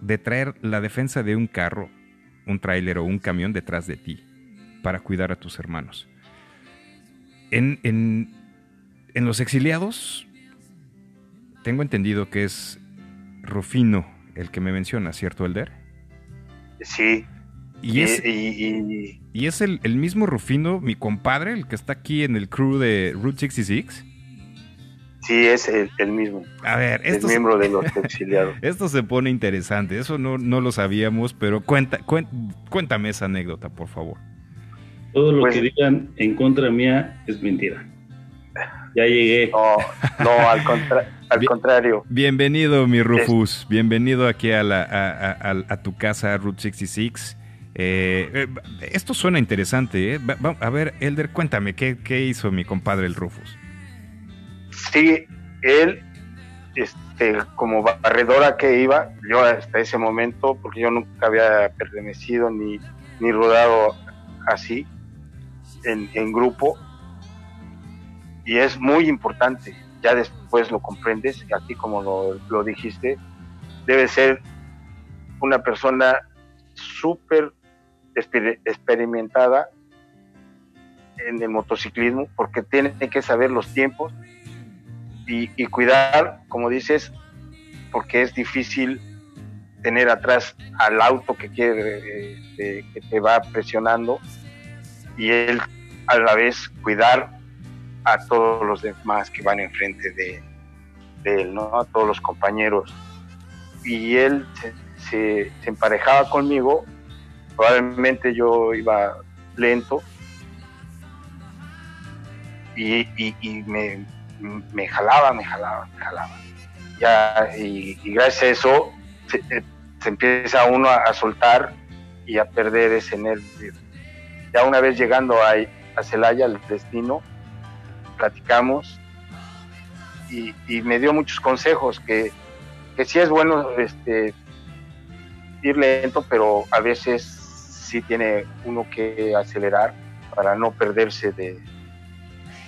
de traer la defensa de un carro, un tráiler o un camión detrás de ti para cuidar a tus hermanos. En, en, en los exiliados, tengo entendido que es Rufino el que me menciona, ¿cierto, Elder? Sí. Y es, y, es el, el, mismo Rufino, mi compadre, el que está aquí en el crew de Route 66. Sí, es el, mismo. A ver, esto es miembro de los exiliados. Esto se pone interesante, eso no, no lo sabíamos, pero cuenta, cuéntame esa anécdota, por favor. Todo lo pues que digan en contra mía es mentira. Ya llegué. No, no al, al contrario. Bienvenido, mi Rufus. Bienvenido aquí a, la, a, tu casa, Route 66. Eh, eh, esto suena interesante. ¿eh? a ver, Elder, cuéntame, ¿qué, ¿qué hizo mi compadre el Rufus? Sí, él, este, como barredora que iba, yo hasta ese momento, porque yo nunca había pertenecido ni, ni rodado así en, en grupo, y es muy importante, ya después lo comprendes, así como lo, lo dijiste, debe ser una persona súper experimentada en el motociclismo porque tiene que saber los tiempos y, cuidar, como dices, porque es difícil tener atrás al auto que quiere este, que te va presionando y él a la vez cuidar a todos los demás que van enfrente de, él, ¿no? A todos los compañeros. Y él se, emparejaba conmigo, probablemente yo iba lento y, y me, me jalaba, me jalaba, me jalaba. Ya, y, gracias a eso eh, se, empieza uno a, soltar y a perder ese nervio. Ya una vez llegando a, a Celaya, al destino, platicamos y, me dio muchos consejos que, que sí es bueno este, ir lento, pero a veces sí tiene uno que acelerar para no perderse de,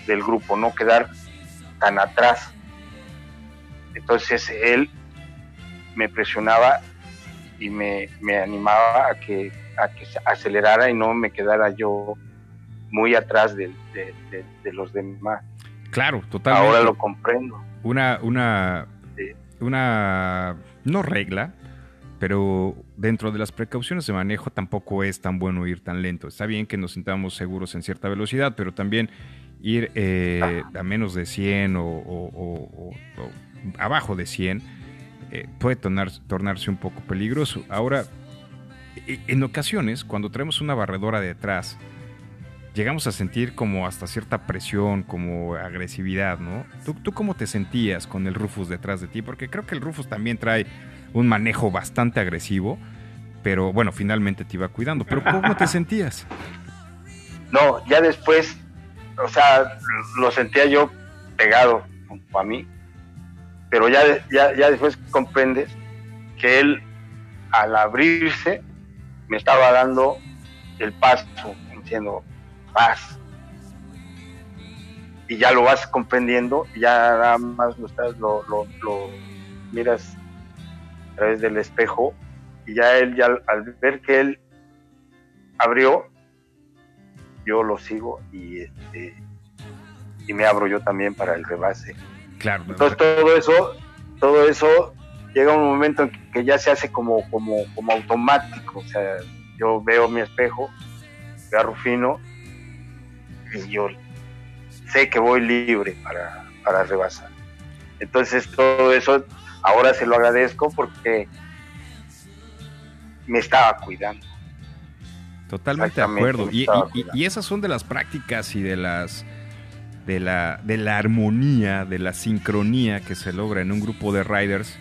del grupo, no quedar tan atrás. Entonces él me presionaba y me, animaba a que, a que acelerara y no me quedara yo muy atrás de, los demás. Claro, totalmente. Ahora lo comprendo. Una, una, una, no regla, pero dentro de las precauciones de manejo tampoco es tan bueno ir tan lento. Está bien que nos sintamos seguros en cierta velocidad, pero también ir eh, a menos de 100 o, abajo de 100 eh, puede tornarse un poco peligroso. Ahora, en ocasiones, cuando traemos una barredora detrás, llegamos a sentir como hasta cierta presión, como agresividad, ¿no? ¿Tú, ¿Tú cómo te sentías con el Rufus detrás de ti? Porque creo que el Rufus también trae un manejo bastante agresivo, pero bueno, finalmente te iba cuidando. Pero ¿cómo te sentías? No, ya después o sea, lo sentía yo pegado a mí, pero ya, ya, ya después comprendes que él al abrirse me estaba dando el paso, diciendo paz. Y ya lo vas comprendiendo, ya nada más lo, estás, lo, lo, miras través del espejo y ya él, ya al ver que él abrió, yo lo sigo y este y me abro yo también para el rebase. Claro. Entonces todo eso, todo eso llega un momento en que ya se hace como, como, como automático. O sea, yo veo mi espejo, veo a Rufino y yo sé que voy libre para, para rebasar. Entonces todo eso ahora se lo agradezco porque me estaba cuidando. Totalmente de acuerdo. Y, y, esas son de las prácticas y de las de la, de la armonía, de la sincronía que se logra en un grupo de riders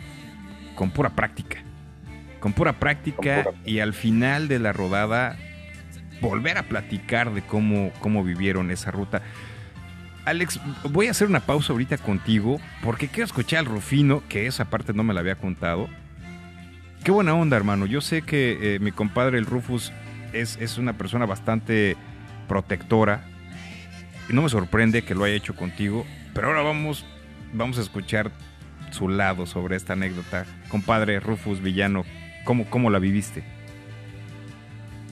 con pura práctica. Con pura práctica y al final de la rodada volver a platicar de cómo, cómo vivieron esa ruta. Alex, voy a hacer una pausa ahorita contigo porque quiero escuchar al Rufino, que esa parte no me la había contado. Qué buena onda, hermano. Yo sé que eh, mi compadre el Rufus es, una persona bastante protectora. Y no me sorprende que lo haya hecho contigo. Pero ahora vamos, vamos a escuchar su lado sobre esta anécdota. Compadre Rufus Villano, ¿cómo, cómo la viviste?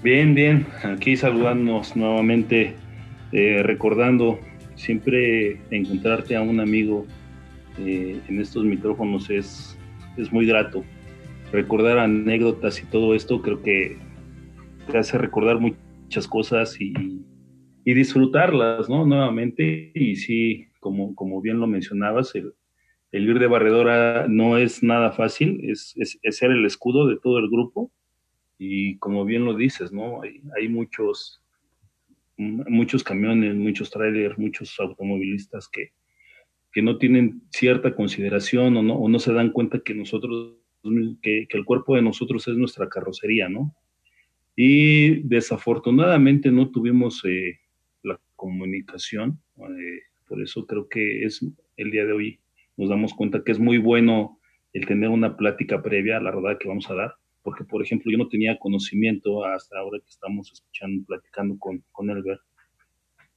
Bien, bien. Aquí saludándonos nuevamente, eh, recordando siempre encontrarte a un amigo eh, en estos micrófonos es, es muy grato. Recordar anécdotas y todo esto creo que te hace recordar muchas cosas y, disfrutarlas, ¿no? Nuevamente, y sí, como, como bien lo mencionabas, el, ir de barredora no es nada fácil, es, es, ser el escudo de todo el grupo y como bien lo dices, ¿no? Hay, hay muchos, muchos camiones, muchos trailers, muchos automovilistas que, que no tienen cierta consideración o no, o no se dan cuenta que nosotros, que, el cuerpo de nosotros es nuestra carrocería, ¿no? Y desafortunadamente no tuvimos eh, la comunicación, eh, por eso creo que es el día de hoy nos damos cuenta que es muy bueno el tener una plática previa a la rodada que vamos a dar, porque por ejemplo yo no tenía conocimiento hasta ahora que estamos escuchando, platicando con, con Elber,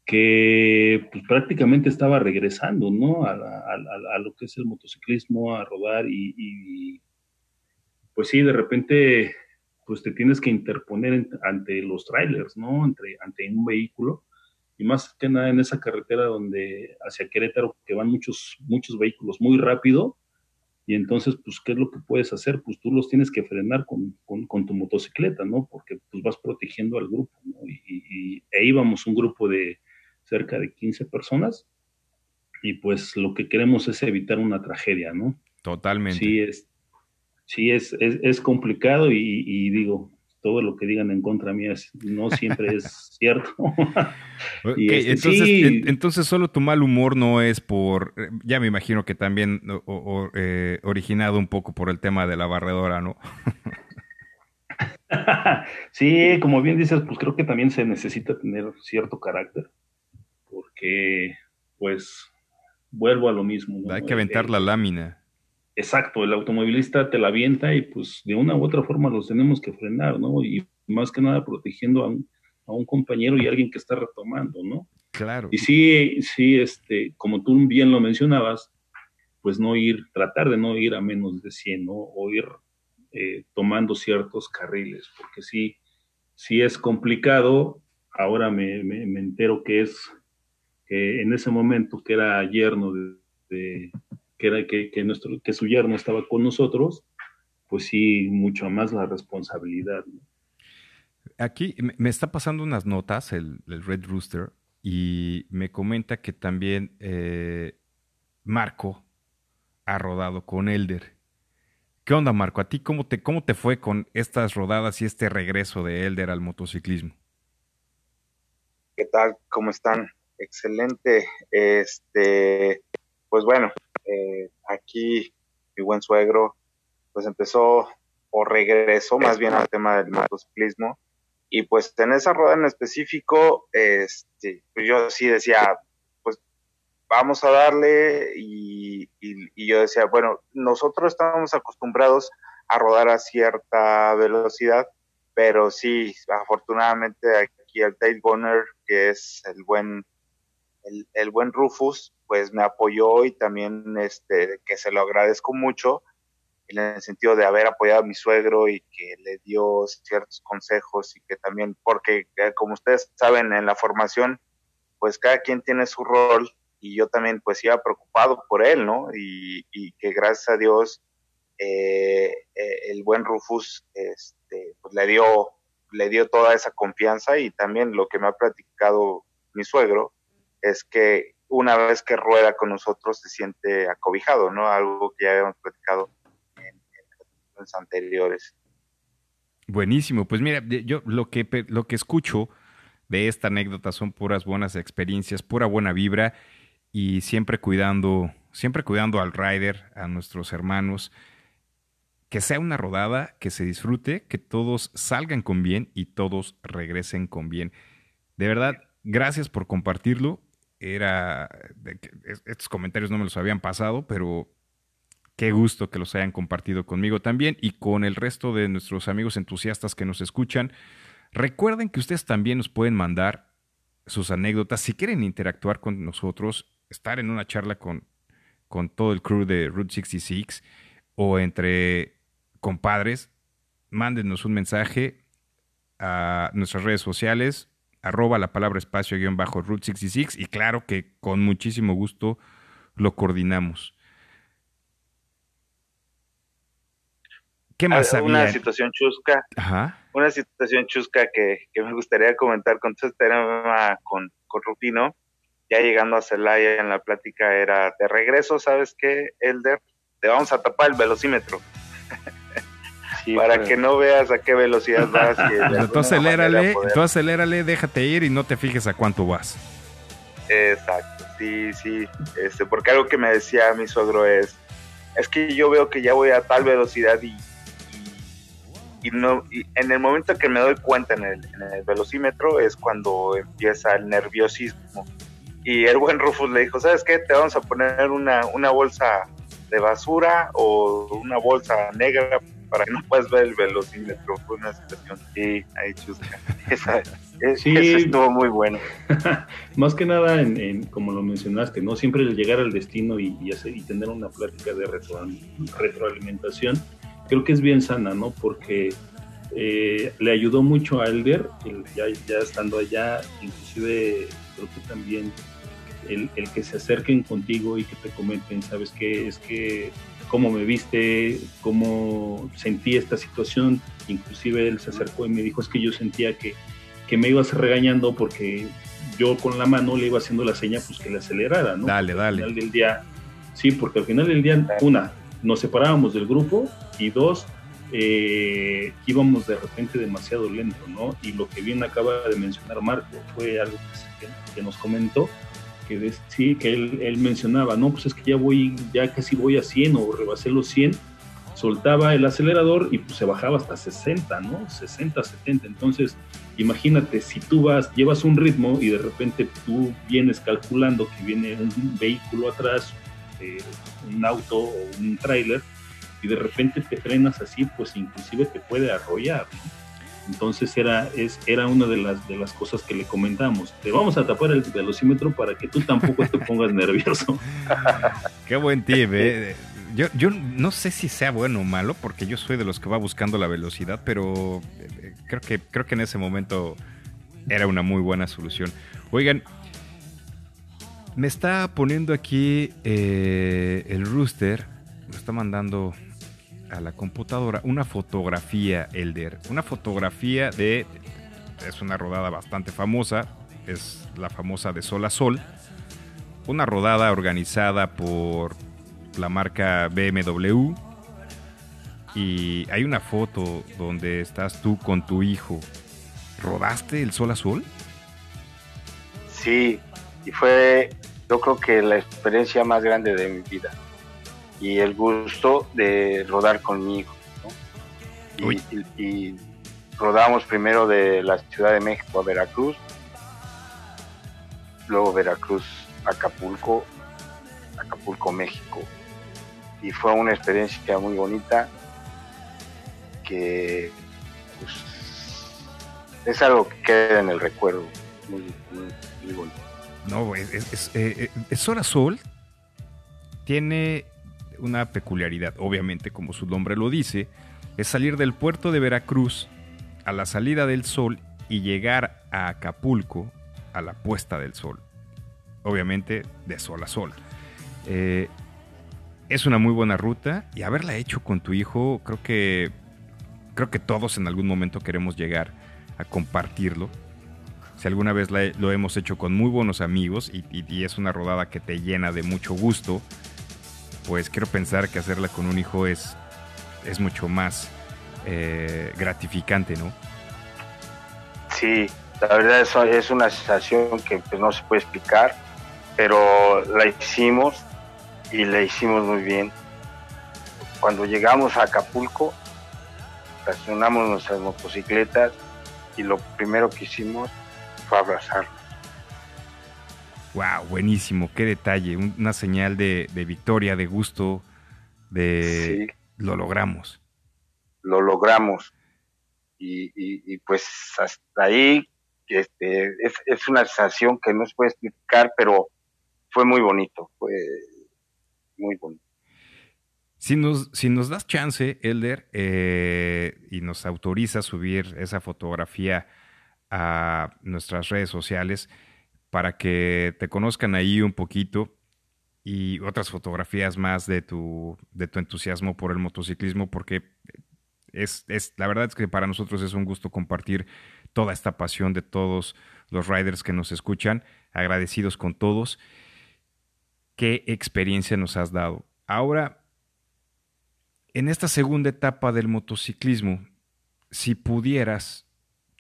que pues, prácticamente estaba regresando, ¿no? A, a, lo que es el motociclismo, a rodar y, y, pues sí, de repente pues te tienes que interponer ante los trailers, ¿no? Entre, ante un vehículo y más que nada en esa carretera donde hacia Querétaro que van muchos muchos vehículos muy rápido y entonces pues qué es lo que puedes hacer pues tú los tienes que frenar con, con, tu motocicleta no porque pues vas protegiendo al grupo ¿no? y, y, e íbamos un grupo de cerca de 15 personas y pues lo que queremos es evitar una tragedia no totalmente. Sí es sí es, es, complicado y, digo, todo lo que digan en contra mía no siempre es cierto. Este, entonces, entonces solo tu mal humor no es por, ya me imagino que también eh, originado un poco por el tema de la barredora, ¿no? sí, como bien dices, pues creo que también se necesita tener cierto carácter, porque pues vuelvo a lo mismo. Hay que aventar la lámina. Exacto, el automovilista te la avienta y pues de una u otra forma los tenemos que frenar, ¿no? Y más que nada protegiendo a un, a un compañero y a alguien que está retomando, ¿no? Claro. Y sí, sí, este, como tú bien lo mencionabas, pues no ir, tratar de no ir a menos de 100, ¿no? O ir eh, tomando ciertos carriles, porque sí, sí es complicado. Ahora me, me, entero que es, que en ese momento que era yerno de que era que, que, nuestro, que su yerno estaba con nosotros, pues sí, mucho más la responsabilidad. Aquí me está pasando unas notas el, Red Rooster y me comenta que también eh, Marco ha rodado con Elder. ¿Qué onda, Marco? ¿A ti cómo te, cómo te fue con estas rodadas y este regreso de Elder al motociclismo? ¿Qué tal? ¿Cómo están? Excelente. Este, pues bueno, eh, aquí mi buen suegro pues empezó o regresó más bien al tema del motociclismo. Y pues en esa rueda en específico este pues yo sí decía pues vamos a darle y, yo decía bueno nosotros estamos acostumbrados a rodar a cierta velocidad pero sí afortunadamente aquí el tail gunner que es el buen el, el buen Rufus pues me apoyó y también este que se lo agradezco mucho en el sentido de haber apoyado a mi suegro y que le dio ciertos consejos y que también porque eh, como ustedes saben en la formación pues cada quien tiene su rol y yo también pues iba preocupado por él no y, que gracias a Dios eh, eh, el buen Rufus este pues le dio le dio toda esa confianza y también lo que me ha platicado mi suegro es que una vez que rueda con nosotros se siente acobijado, ¿no? Algo que ya habíamos platicado en, anteriores. Buenísimo, pues mira, yo lo que, lo que escucho de esta anécdota son puras buenas experiencias, pura buena vibra y siempre cuidando, siempre cuidando al rider, a nuestros hermanos, que sea una rodada, que se disfrute, que todos salgan con bien y todos regresen con bien. De verdad, gracias por compartirlo era, estos comentarios no me los habían pasado, pero qué gusto que los hayan compartido conmigo también y con el resto de nuestros amigos entusiastas que nos escuchan. Recuerden que ustedes también nos pueden mandar sus anécdotas. Si quieren interactuar con nosotros, estar en una charla con, con todo el crew de Route 66 o entre compadres, mándenos un mensaje a nuestras redes sociales, arroba la palabra espacio guion bajo Route 66 y claro que con muchísimo gusto lo coordinamos. ¿Qué más había? Una situación chusca. Una situación chusca que, me gustaría comentar con todo este tema con, con Rufino. ya llegando a Celaya en la plática era, de regreso, ¿sabes qué, Elder? Te vamos a tapar el velocímetro. Para pues. que no veas a qué velocidad vas. tú acelérale, tú acelérale, déjate ir y no te fijes a cuánto vas. Exacto, sí, sí. Este, porque algo que me decía mi suegro es, es que yo veo que ya voy a tal velocidad y, y, no, y en el momento que me doy cuenta en el, en el velocímetro es cuando empieza el nerviosismo. Y el buen Rufus le dijo, ¿sabes qué? Te vamos a poner una, una bolsa de basura o una bolsa negra para que no puedas ver el velocímetro. Fue una situación, sí, ahí chusca. Esa, sí, estuvo muy bueno. Más que nada, en, como lo mencionaste, ¿no? Siempre llegar al destino y, hacer, y tener una plática de retroalimentación, creo que es bien sana, ¿no? Porque eh, le ayudó mucho a Elder, ya, ya estando allá, inclusive creo que también el, el, que se acerquen contigo y que te comenten, ¿sabes qué? Es que cómo me viste, cómo sentí esta situación. Inclusive él se acercó y me dijo, es que yo sentía que, que me ibas regañando porque yo con la mano le iba haciendo la seña pues que le acelerara, ¿no? Dale, dale. Al final del día, sí, porque al final del día, una, nos separábamos del grupo y dos, eh, íbamos de repente demasiado lento, ¿no? Y lo que bien acaba de mencionar Marco fue algo que nos comentó, que él, mencionaba, no, pues es que ya voy, ya casi voy a 100 o rebasé los 100, soltaba el acelerador y pues se bajaba hasta 60, ¿no? 60, 70. Entonces, imagínate, si tú vas, llevas un ritmo y de repente tú vienes calculando que viene un vehículo atrás, eh, un auto o un tráiler, y de repente te frenas así, pues inclusive te puede arrollar, ¿no? Entonces era, es, era una de las, de las cosas que le comentamos. Te vamos a tapar el velocímetro para que tú tampoco te pongas nervioso. Qué buen tip, ¿eh? Yo, yo no sé si sea bueno o malo, porque yo soy de los que va buscando la velocidad, pero eh, creo que, creo que en ese momento era una muy buena solución. Oigan, me está poniendo aquí eh, el rooster, me está mandando a la computadora una fotografía, Elder. Una fotografía de. Es una rodada bastante famosa. Es la famosa de Sol a Sol. Una rodada organizada por la marca BMW. Y hay una foto donde estás tú con tu hijo. ¿Rodaste el Sol a Sol? Sí, y fue yo creo que la experiencia más grande de mi vida y el gusto de rodar conmigo. Y, rodamos primero de la Ciudad de México a Veracruz, luego Veracruz, Acapulco, Acapulco, México. Y fue una experiencia muy bonita que pues, es algo que queda en el recuerdo, muy, bonito. No, es, es, eh, eh, Sol tiene una peculiaridad, obviamente como su nombre lo dice, es salir del puerto de Veracruz a la salida del sol y llegar a Acapulco a la puesta del sol. Obviamente de sol a sol. Eh, es una muy buena ruta y haberla hecho con tu hijo, creo que creo que todos en algún momento queremos llegar a compartirlo. Si alguna vez lo hemos hecho con muy buenos amigos y es una rodada que te llena de mucho gusto, pues quiero pensar que hacerla con un hijo es, es mucho más eh, gratificante, ¿no? Sí, la verdad es, es una sensación que pues, no se puede explicar, pero la hicimos y la hicimos muy bien. Cuando llegamos a Acapulco, estacionamos nuestras motocicletas y lo primero que hicimos fue abrazar Wow, buenísimo, qué detalle, una señal de, victoria, de gusto, de lo logramos. Lo logramos. Y, pues hasta ahí este, es, una sensación que no se puede explicar, pero fue muy bonito, fue muy bonito. Si nos, si nos das chance, Elder, eh, y nos autoriza subir esa fotografía a nuestras redes sociales, para que te conozcan ahí un poquito y otras fotografías más de tu, de tu entusiasmo por el motociclismo, porque es, es, la verdad es que para nosotros es un gusto compartir toda esta pasión de todos los riders que nos escuchan, agradecidos con todos. ¿Qué experiencia nos has dado? Ahora, en esta segunda etapa del motociclismo, si pudieras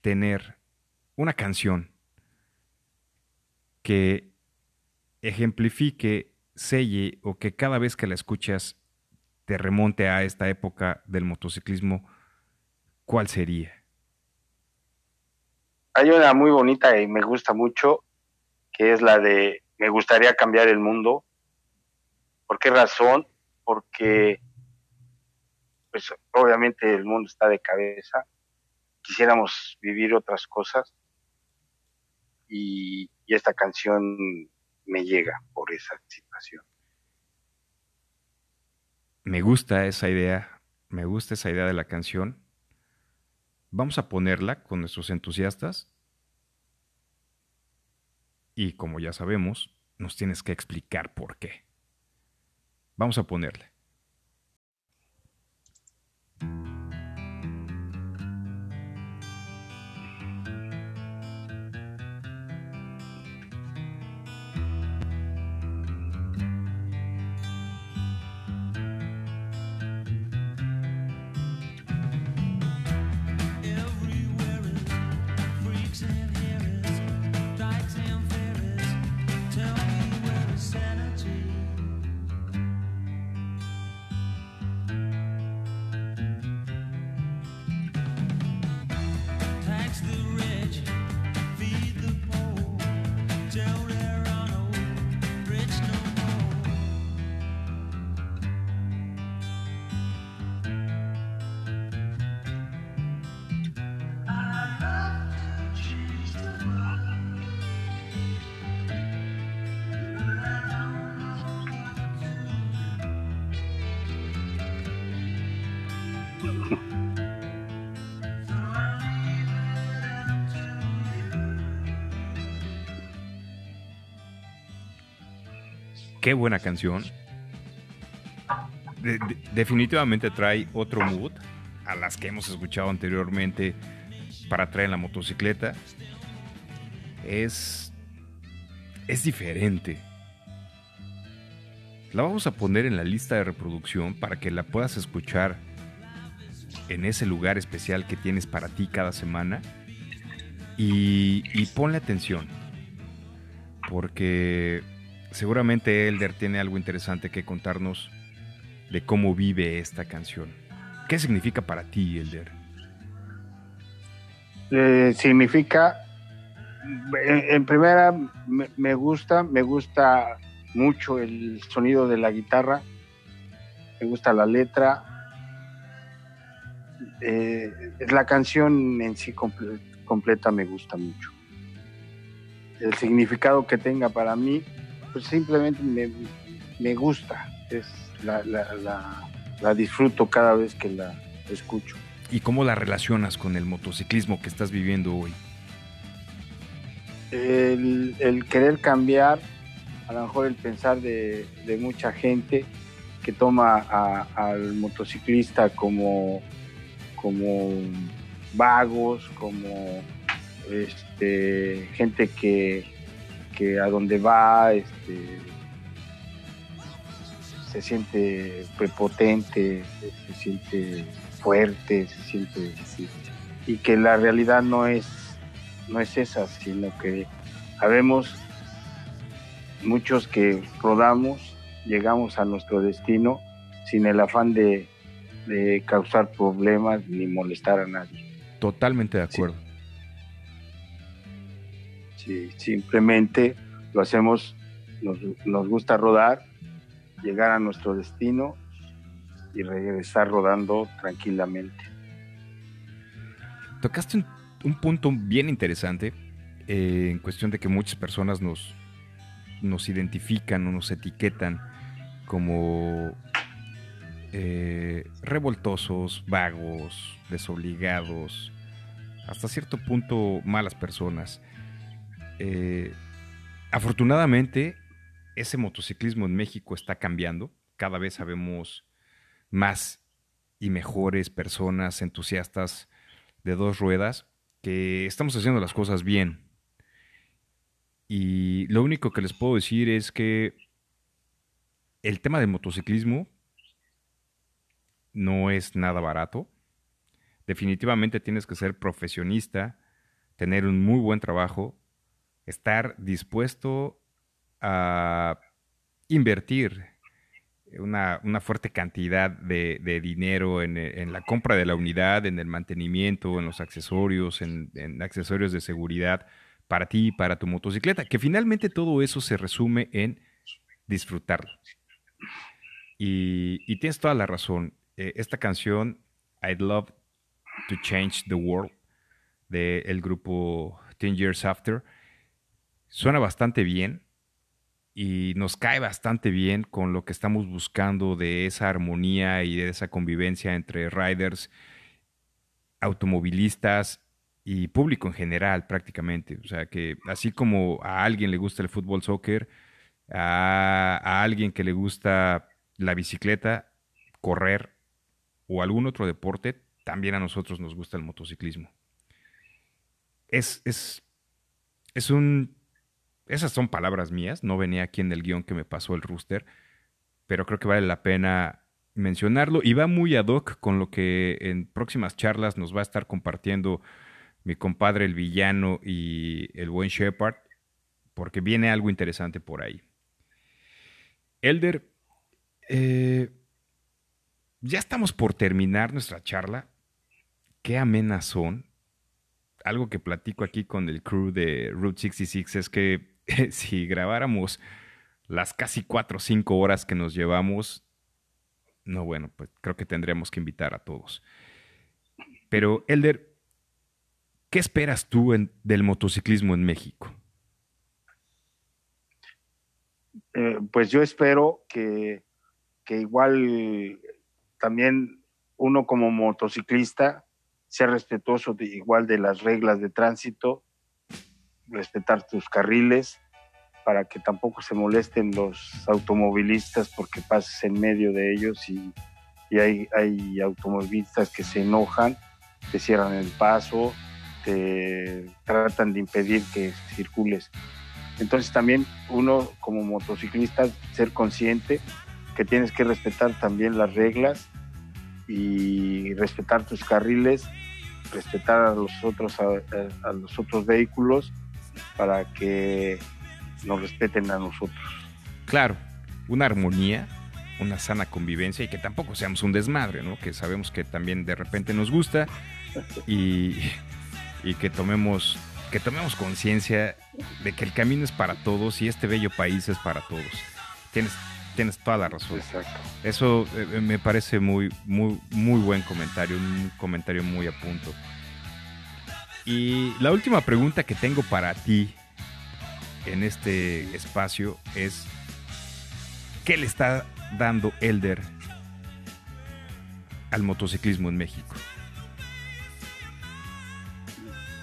tener una canción que ejemplifique, selle o que cada vez que la escuchas te remonte a esta época del motociclismo, ¿cuál sería? Hay una muy bonita y me gusta mucho, que es la de Me gustaría cambiar el mundo. ¿Por qué razón? Porque, pues obviamente el mundo está de cabeza. Quisiéramos vivir otras cosas. Y, y esta canción me llega por esa situación. Me gusta esa idea, me gusta esa idea de la canción. Vamos a ponerla con nuestros entusiastas. Y como ya sabemos, nos tienes que explicar por qué. Vamos a ponerle. Qué buena canción. definitivamente trae otro mood a las que hemos escuchado anteriormente para traer la motocicleta. Es, es diferente. La vamos a poner en la lista de reproducción para que la puedas escuchar en ese lugar especial que tienes para ti cada semana. Y, y ponle atención. Porque seguramente Elder tiene algo interesante que contarnos de cómo vive esta canción. ¿Qué significa para ti, Elder? Eh, significa, en, primera, me, gusta, me gusta mucho el sonido de la guitarra, me gusta la letra. Eh, la canción en sí completa me gusta mucho. El significado que tenga para mí pues simplemente me, gusta, es la, la, disfruto cada vez que la escucho. ¿Y cómo la relacionas con el motociclismo que estás viviendo hoy? El, querer cambiar, a lo mejor el pensar de, mucha gente que toma al motociclista como, como vagos, como este, gente que, que a donde va este, se siente prepotente, se siente fuerte, se siente y que la realidad no es no es esa, sino que sabemos muchos que rodamos, llegamos a nuestro destino sin el afán de, causar problemas ni molestar a nadie. Totalmente de acuerdo simplemente lo hacemos, nos, gusta rodar, llegar a nuestro destino y regresar rodando tranquilamente. Tocaste un, punto bien interesante eh, en cuestión de que muchas personas nos, nos identifican o nos etiquetan como eh, revoltosos, vagos, desobligados, hasta cierto punto malas personas. Eh, afortunadamente, ese motociclismo en México está cambiando. Cada vez sabemos más y mejores personas entusiastas de dos ruedas que estamos haciendo las cosas bien. Y lo único que les puedo decir es que el tema del motociclismo no es nada barato. Definitivamente tienes que ser profesionista, tener un muy buen trabajo, estar dispuesto a invertir una, fuerte cantidad de, dinero en, la compra de la unidad, en el mantenimiento, en los accesorios, en, accesorios de seguridad para ti y para tu motocicleta, que finalmente todo eso se resume en disfrutarlo. Y, tienes toda la razón. Eh, esta canción, I'd Love to Change the World, del grupo Ten Years After, suena bastante bien y nos cae bastante bien con lo que estamos buscando de esa armonía y de esa convivencia entre riders, automovilistas y público en general prácticamente. O sea que así como a alguien le gusta el fútbol soccer, a, alguien que le gusta la bicicleta, correr o algún otro deporte, también a nosotros nos gusta el motociclismo. Es, es, es un esas son palabras mías, no venía aquí en el guion que me pasó el rooster, pero creo que vale la pena mencionarlo y va muy ad hoc con lo que en próximas charlas nos va a estar compartiendo mi compadre el villano y el buen Shepard, porque viene algo interesante por ahí. Elder, eh, ya estamos por terminar nuestra charla. Qué amenas son. Algo que platico aquí con el crew de Route 66 es que si grabáramos las casi cuatro o cinco horas que nos llevamos, no, bueno, pues creo que tendríamos que invitar a todos. Pero, Elder, ¿qué esperas tú del motociclismo en México? Eh, pues yo espero que, que igual también uno como motociclista sea respetuoso de, igual de las reglas de tránsito respetar tus carriles para que tampoco se molesten los automovilistas porque pases en medio de ellos y, hay, hay, automovilistas que se enojan, te cierran el paso, te tratan de impedir que circules. Entonces también uno como motociclista ser consciente que tienes que respetar también las reglas y respetar tus carriles, respetar a los otros a los otros vehículos para que nos respeten a nosotros. Claro, una armonía, una sana convivencia y que tampoco seamos un desmadre, ¿no? Que sabemos que también de repente nos gusta y, que tomemos que tomemos conciencia de que el camino es para todos y este bello país es para todos. Tienes, tienes toda la razón. Exacto. Eso eh, me parece muy, muy, muy buen comentario, un comentario muy a punto. Y la última pregunta que tengo para ti en este espacio es, ¿qué le está dando Elder al motociclismo en México?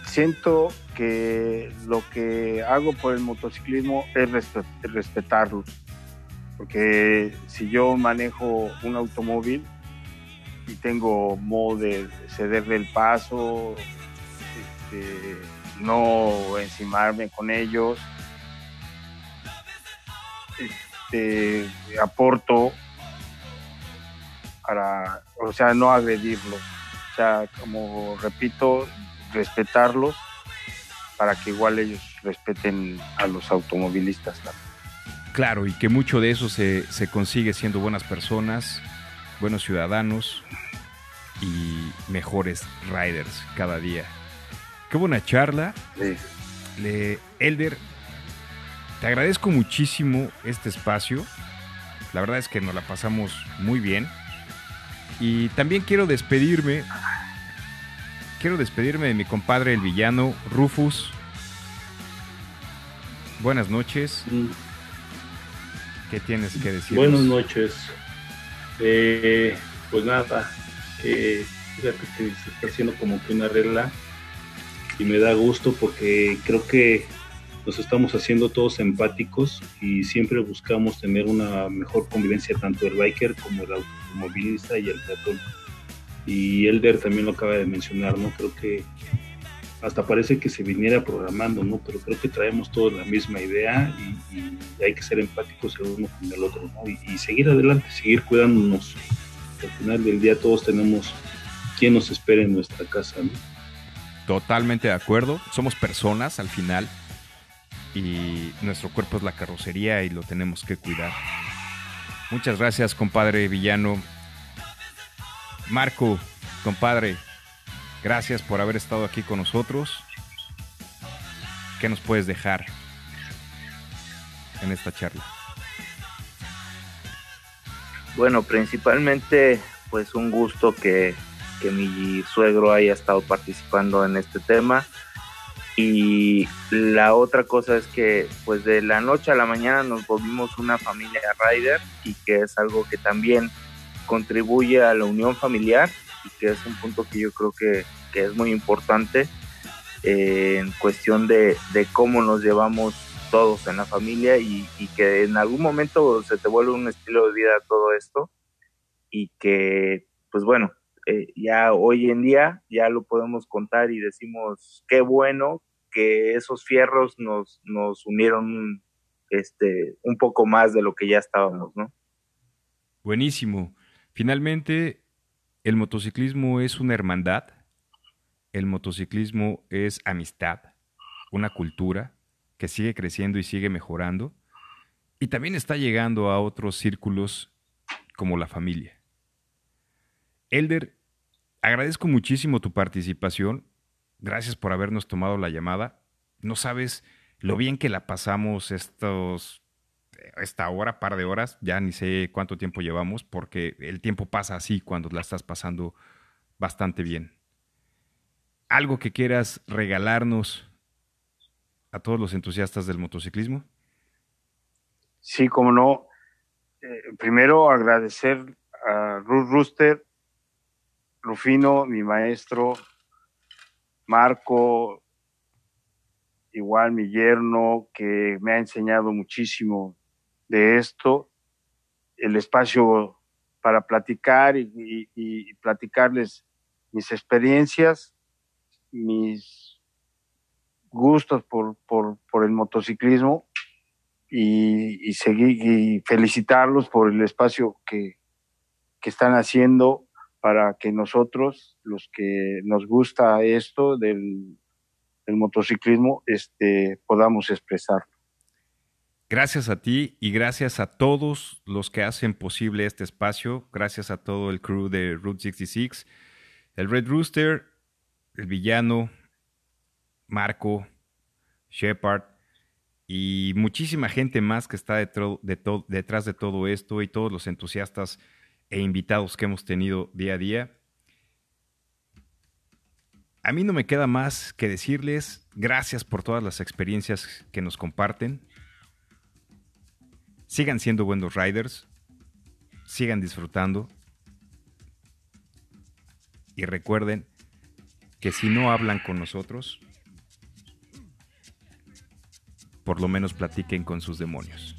Siento que lo que hago por el motociclismo es respetarlo, porque si yo manejo un automóvil y tengo modo de cederle el paso, este, no encimarme con ellos. Este, aporto para, o sea, no agredirlos. O sea, como repito, respetarlos para que igual ellos respeten a los automovilistas. Claro, y que mucho de eso se, se consigue siendo buenas personas, buenos ciudadanos y mejores riders cada día. Qué buena charla. Le, Elder, te agradezco muchísimo este espacio. La verdad es que nos la pasamos muy bien. Y también quiero despedirme. Quiero despedirme de mi compadre el villano, Rufus. Buenas noches. ¿Qué tienes que decir? Buenas noches. Eh, pues nada, eh, fíjate que se está haciendo como que una regla y me da gusto porque creo que nos estamos haciendo todos empáticos y siempre buscamos tener una mejor convivencia tanto el biker como el automovilista y el peatón. Y Elder también lo acaba de mencionar, ¿no? Creo que hasta parece que se viniera programando, ¿no? Pero creo que traemos todos la misma idea y, hay que ser empáticos el uno con el otro, ¿no? Y, seguir adelante, seguir cuidándonos. Al final del día todos tenemos quien nos espere en nuestra casa, ¿no? Totalmente de acuerdo. Somos personas al final y nuestro cuerpo es la carrocería y lo tenemos que cuidar. Muchas gracias, compadre Villano. Marco, compadre, gracias por haber estado aquí con nosotros. ¿Qué nos puedes dejar en esta charla? Bueno, principalmente pues un gusto que, que mi suegro haya estado participando en este tema. Y la otra cosa es que pues de la noche a la mañana nos volvimos una familia rider y que es algo que también contribuye a la unión familiar y que es un punto que yo creo que, es muy importante eh, en cuestión de, cómo nos llevamos todos en la familia y, que en algún momento se te vuelve un estilo de vida todo esto y que pues bueno eh, ya hoy en día ya lo podemos contar y decimos qué bueno que esos fierros nos, nos unieron este, un poco más de lo que ya estábamos, ¿no? Buenísimo. Finalmente, el motociclismo es una hermandad, el motociclismo es amistad, una cultura que sigue creciendo y sigue mejorando, y también está llegando a otros círculos como la familia. Elder, agradezco muchísimo tu participación. Gracias por habernos tomado la llamada. No sabes lo bien que la pasamos estos esta hora, par de horas, ya ni sé cuánto tiempo llevamos, porque el tiempo pasa así cuando la estás pasando bastante bien. ¿Algo que quieras regalarnos a todos los entusiastas del motociclismo? Sí, como no. Eh, primero agradecer a Ruth Rooster Rufino, mi maestro, Marco, igual mi yerno, que me ha enseñado muchísimo de esto, el espacio para platicar y, platicarles mis experiencias, mis gustos por, el motociclismo y, seguir y felicitarlos por el espacio que, que están haciendo para que nosotros, los que nos gusta esto del, motociclismo, este, podamos expresarlo. Gracias a ti y gracias a todos los que hacen posible este espacio. Gracias a todo el crew de Route 66, el Red Rooster, el villano, Marco, Shepard y muchísima gente más que está detrás de todo esto y todos los entusiastas e invitados que hemos tenido día a día. A mí no me queda más que decirles gracias por todas las experiencias que nos comparten. Sigan siendo buenos riders, sigan disfrutando y recuerden que si no hablan con nosotros, por lo menos platiquen con sus demonios.